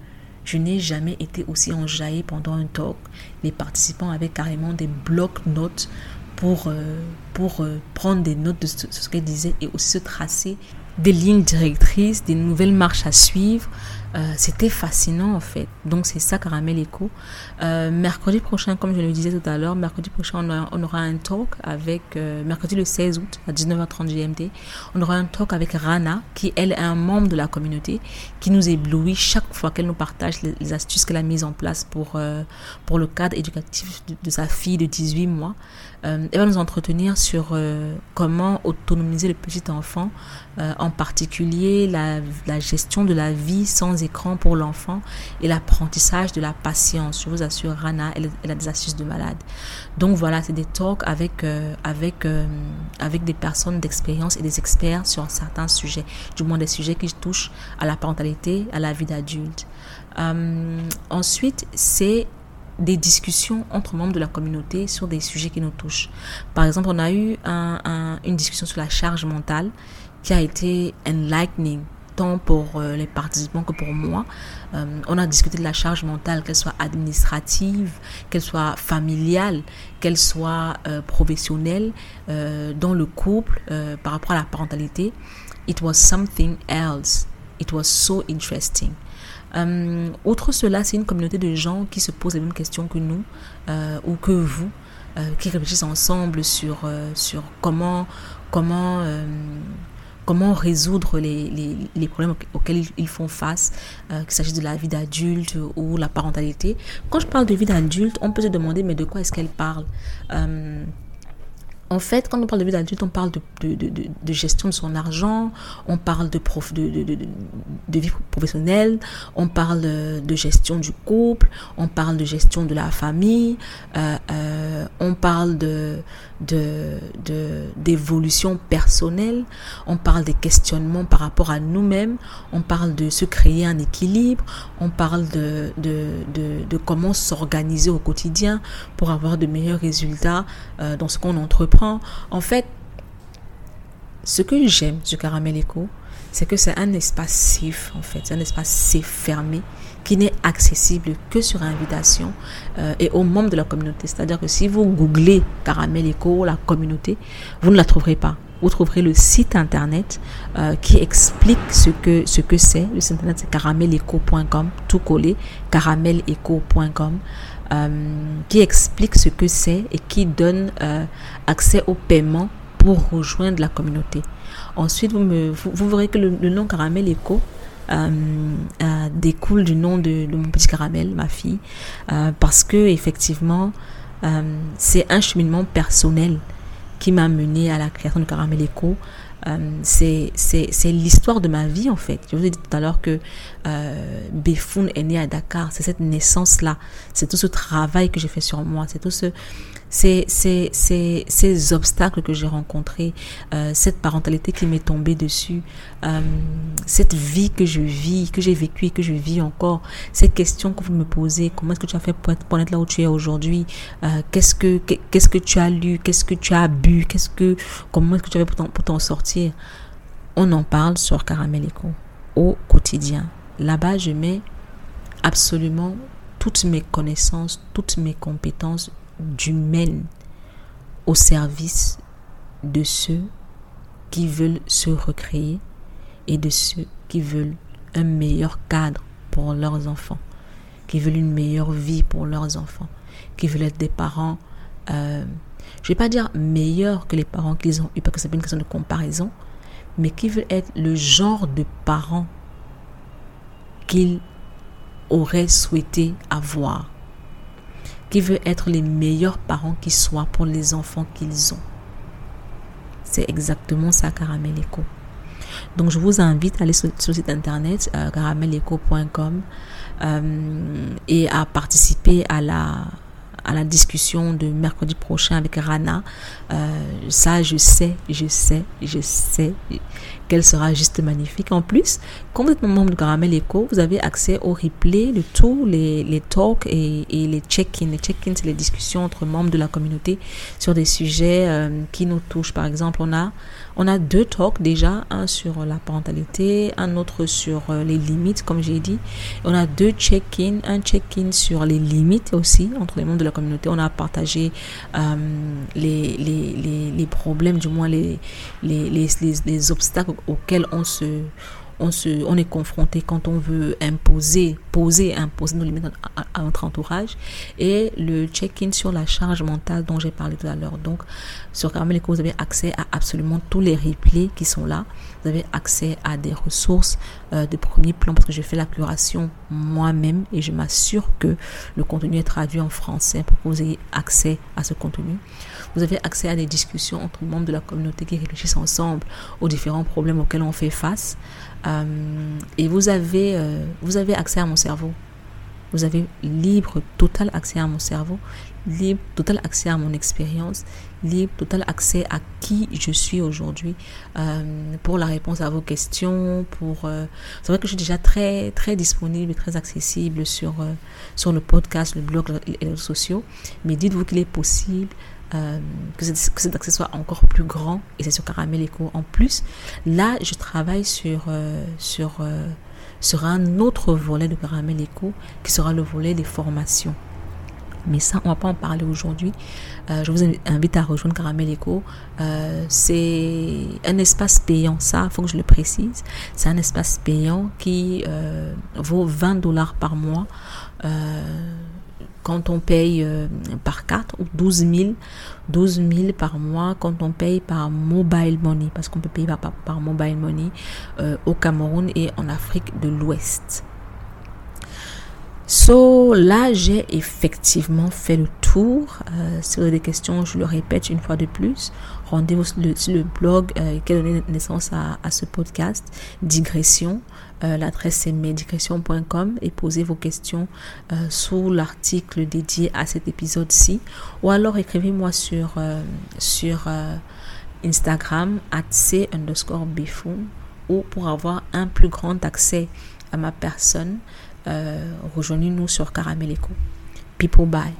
je n'ai jamais été aussi enjaillée pendant un talk. Les participants avaient carrément des blocs-notes pour, euh, pour euh, prendre des notes de ce, qu'elle disait et aussi se tracer des lignes directrices, des nouvelles marches à suivre Euh, c'était fascinant en fait. Donc c'est ça Caramel Echo. Euh, mercredi prochain, comme je le disais tout à l'heure, mercredi prochain on aura, un talk avec, mercredi le 16 août à 19h30 GMT, on aura un talk avec Rana qui elle est un membre de la communauté qui nous éblouit chaque fois qu'elle nous partage les, astuces qu'elle a mises en place pour, pour le cadre éducatif de, sa fille de 18 mois. Elle va nous entretenir sur comment autonomiser le petit enfant, en particulier la, gestion de la vie sans écran pour l'enfant et l'apprentissage de la patience. Je vous assure, Rana, elle, a des astuces de malade. Donc voilà, c'est des talks avec, euh, avec, euh, avec des personnes d'expérience et des experts sur certains sujets, du moins des sujets qui touchent à la parentalité, à la vie d'adulte. Euh, ensuite, c'est des discussions entre membres de la communauté sur des sujets qui nous touchent. Par exemple, on a eu une discussion sur la charge mentale qui a été enlightening tant pour euh, les participants que pour moi. Euh, on a discuté de la charge mentale, qu'elle soit administrative, qu'elle soit familiale, qu'elle soit euh, professionnelle, dans le couple, par rapport à la parentalité. It was something else. It was so interesting. Outre cela, c'est une communauté de gens qui se posent les mêmes questions que nous ou que vous, qui réfléchissent ensemble sur, sur comment, comment comment résoudre les, les, problèmes auxquels ils, font face, euh, qu'il s'agisse de la vie d'adulte ou la parentalité. Quand je parle de vie d'adulte, on peut se demander, mais de quoi est-ce qu'elle parle? Euh, en fait, quand on parle de vie d'adulte, on parle de, gestion de son argent, on parle de, prof, de, vie professionnelle, on parle de gestion du couple, on parle de gestion de la famille, euh, euh, on parle de d'évolution personnelle, on parle des questionnements par rapport à nous-mêmes, on parle de se créer un équilibre, on parle de, de, comment s'organiser au quotidien pour avoir de meilleurs résultats euh, dans ce qu'on entreprend en fait, ce que j'aime du Caramel Echo, c'est que c'est un espace safe, en fait. C'est un espace safe, fermé, qui n'est accessible que sur invitation euh, et aux membres de la communauté. C'est-à-dire que si vous googlez Caramel Echo, la communauté, vous ne la trouverez pas. Vous trouverez le site internet euh, qui explique ce que ce que c'est. Le site internet c'est carameleco.com, tout collé, carameleco.com. Euh, qui explique ce que c'est et qui donne euh, accès au paiement pour rejoindre la communauté. Ensuite, vous, verrez que le, nom Caramel Eco euh, découle du nom de, mon petit caramel, ma fille, parce que effectivement, c'est un cheminement personnel qui m'a mené à la création de Caramel Eco. Euh, c'est l'histoire de ma vie en fait. Je vous ai dit tout à l'heure que euh, est né à Dakar. C'est cette naissance-là. C'est tout ce travail que j'ai fait sur moi. C'est tout ce, ces, ces, ces, ces obstacles que j'ai rencontrés, euh, cette parentalité qui m'est tombée dessus, euh, cette vie que je vis, que j'ai vécue et que je vis encore, ces questions que vous me posez, comment est-ce que tu as fait pour être, pour être là où tu es aujourd'hui, euh, qu'est-ce que que tu as lu, qu'est-ce que tu as bu, qu'est-ce que comment est-ce que tu as fait pour t'en sortir, on en parle sur Caramel Echo au quotidien. Là-bas, je mets absolument toutes mes connaissances, toutes mes compétences d'humaine au service de ceux qui veulent se recréer et de ceux qui veulent un meilleur cadre pour leurs enfants, qui veulent une meilleure vie pour leurs enfants, qui veulent être des parents, euh, je ne vais pas dire meilleurs que les parents qu'ils ont eu, parce que c'est une question de comparaison, mais qui veulent être le genre de parents qu'ils auraient souhaité avoir qui veut être les meilleurs parents qui soient pour les enfants qu'ils ont. C'est exactement ça, Caramel Donc, je vous invite à aller sur, le site internet euh, euh, et à participer à la, à la discussion de mercredi prochain avec Rana. Euh, ça, je sais, je sais, je sais qu'elle sera juste magnifique. En plus, quand vous êtes membre de Caramel Echo, vous avez accès au replay de tous les, les talks et, les check-ins. Les check-ins, c'est les discussions entre membres de la communauté sur des sujets euh, qui nous touchent. Par exemple, on a, on a deux talks déjà, un sur la parentalité, un autre sur euh, les limites, comme j'ai dit. On a deux check-ins, un check-in sur les limites aussi entre les membres de la communauté. On a partagé euh, les, les, les, problèmes, du moins les, les, les, les obstacles auxquels on se on, se, on est confronté quand on veut imposer, poser, imposer nos limites à, notre entourage. Et le check-in sur la charge mentale dont j'ai parlé tout à l'heure. Donc, sur Caramel Eco, vous avez accès à absolument tous les replays qui sont là. Vous avez accès à des ressources euh, de premier plan parce que je fais la curation moi-même et je m'assure que le contenu est traduit en français pour que vous ayez accès à ce contenu. Vous avez accès à des discussions entre membres de la communauté qui réfléchissent ensemble aux différents problèmes auxquels on fait face. Euh, et vous avez, euh, vous avez accès à mon cerveau. Vous avez libre, total accès à mon cerveau, libre, total accès à mon expérience, libre, total accès à qui je suis aujourd'hui euh, pour la réponse à vos questions. Pour, c'est vrai que je suis déjà très, très disponible et très accessible sur, sur le podcast, le blog, les réseaux sociaux. Mais dites-vous qu'il est possible euh, que, cet accès soit encore plus grand et c'est sur Caramel Eco en plus. Là, je travaille sur, euh, sur, euh, sur un autre volet de Caramel Eco qui sera le volet des formations. Mais ça, on va pas en parler aujourd'hui. je vous invite à rejoindre Caramel Eco. c'est un espace payant, ça, il faut que je le précise. C'est un espace payant qui vaut 20 dollars par mois quand on paye euh, par carte, ou 12 000, 12 000 par mois quand on paye par mobile money, parce qu'on peut payer par, mobile money euh, au Cameroun et en Afrique de l'Ouest. So là, j'ai effectivement fait le tour. Euh, si vous avez des questions, je le répète une fois de plus. Rendez-vous sur le, blog qui a donné naissance à ce podcast, Digression. Euh, l'adresse c'est médication.com et posez vos questions euh, sous l'article dédié à cet épisode-ci. Ou alors écrivez-moi sur, euh, sur Instagram at c underscore ou pour avoir un plus grand accès à ma personne, rejoignez-nous sur Caramel People, bye.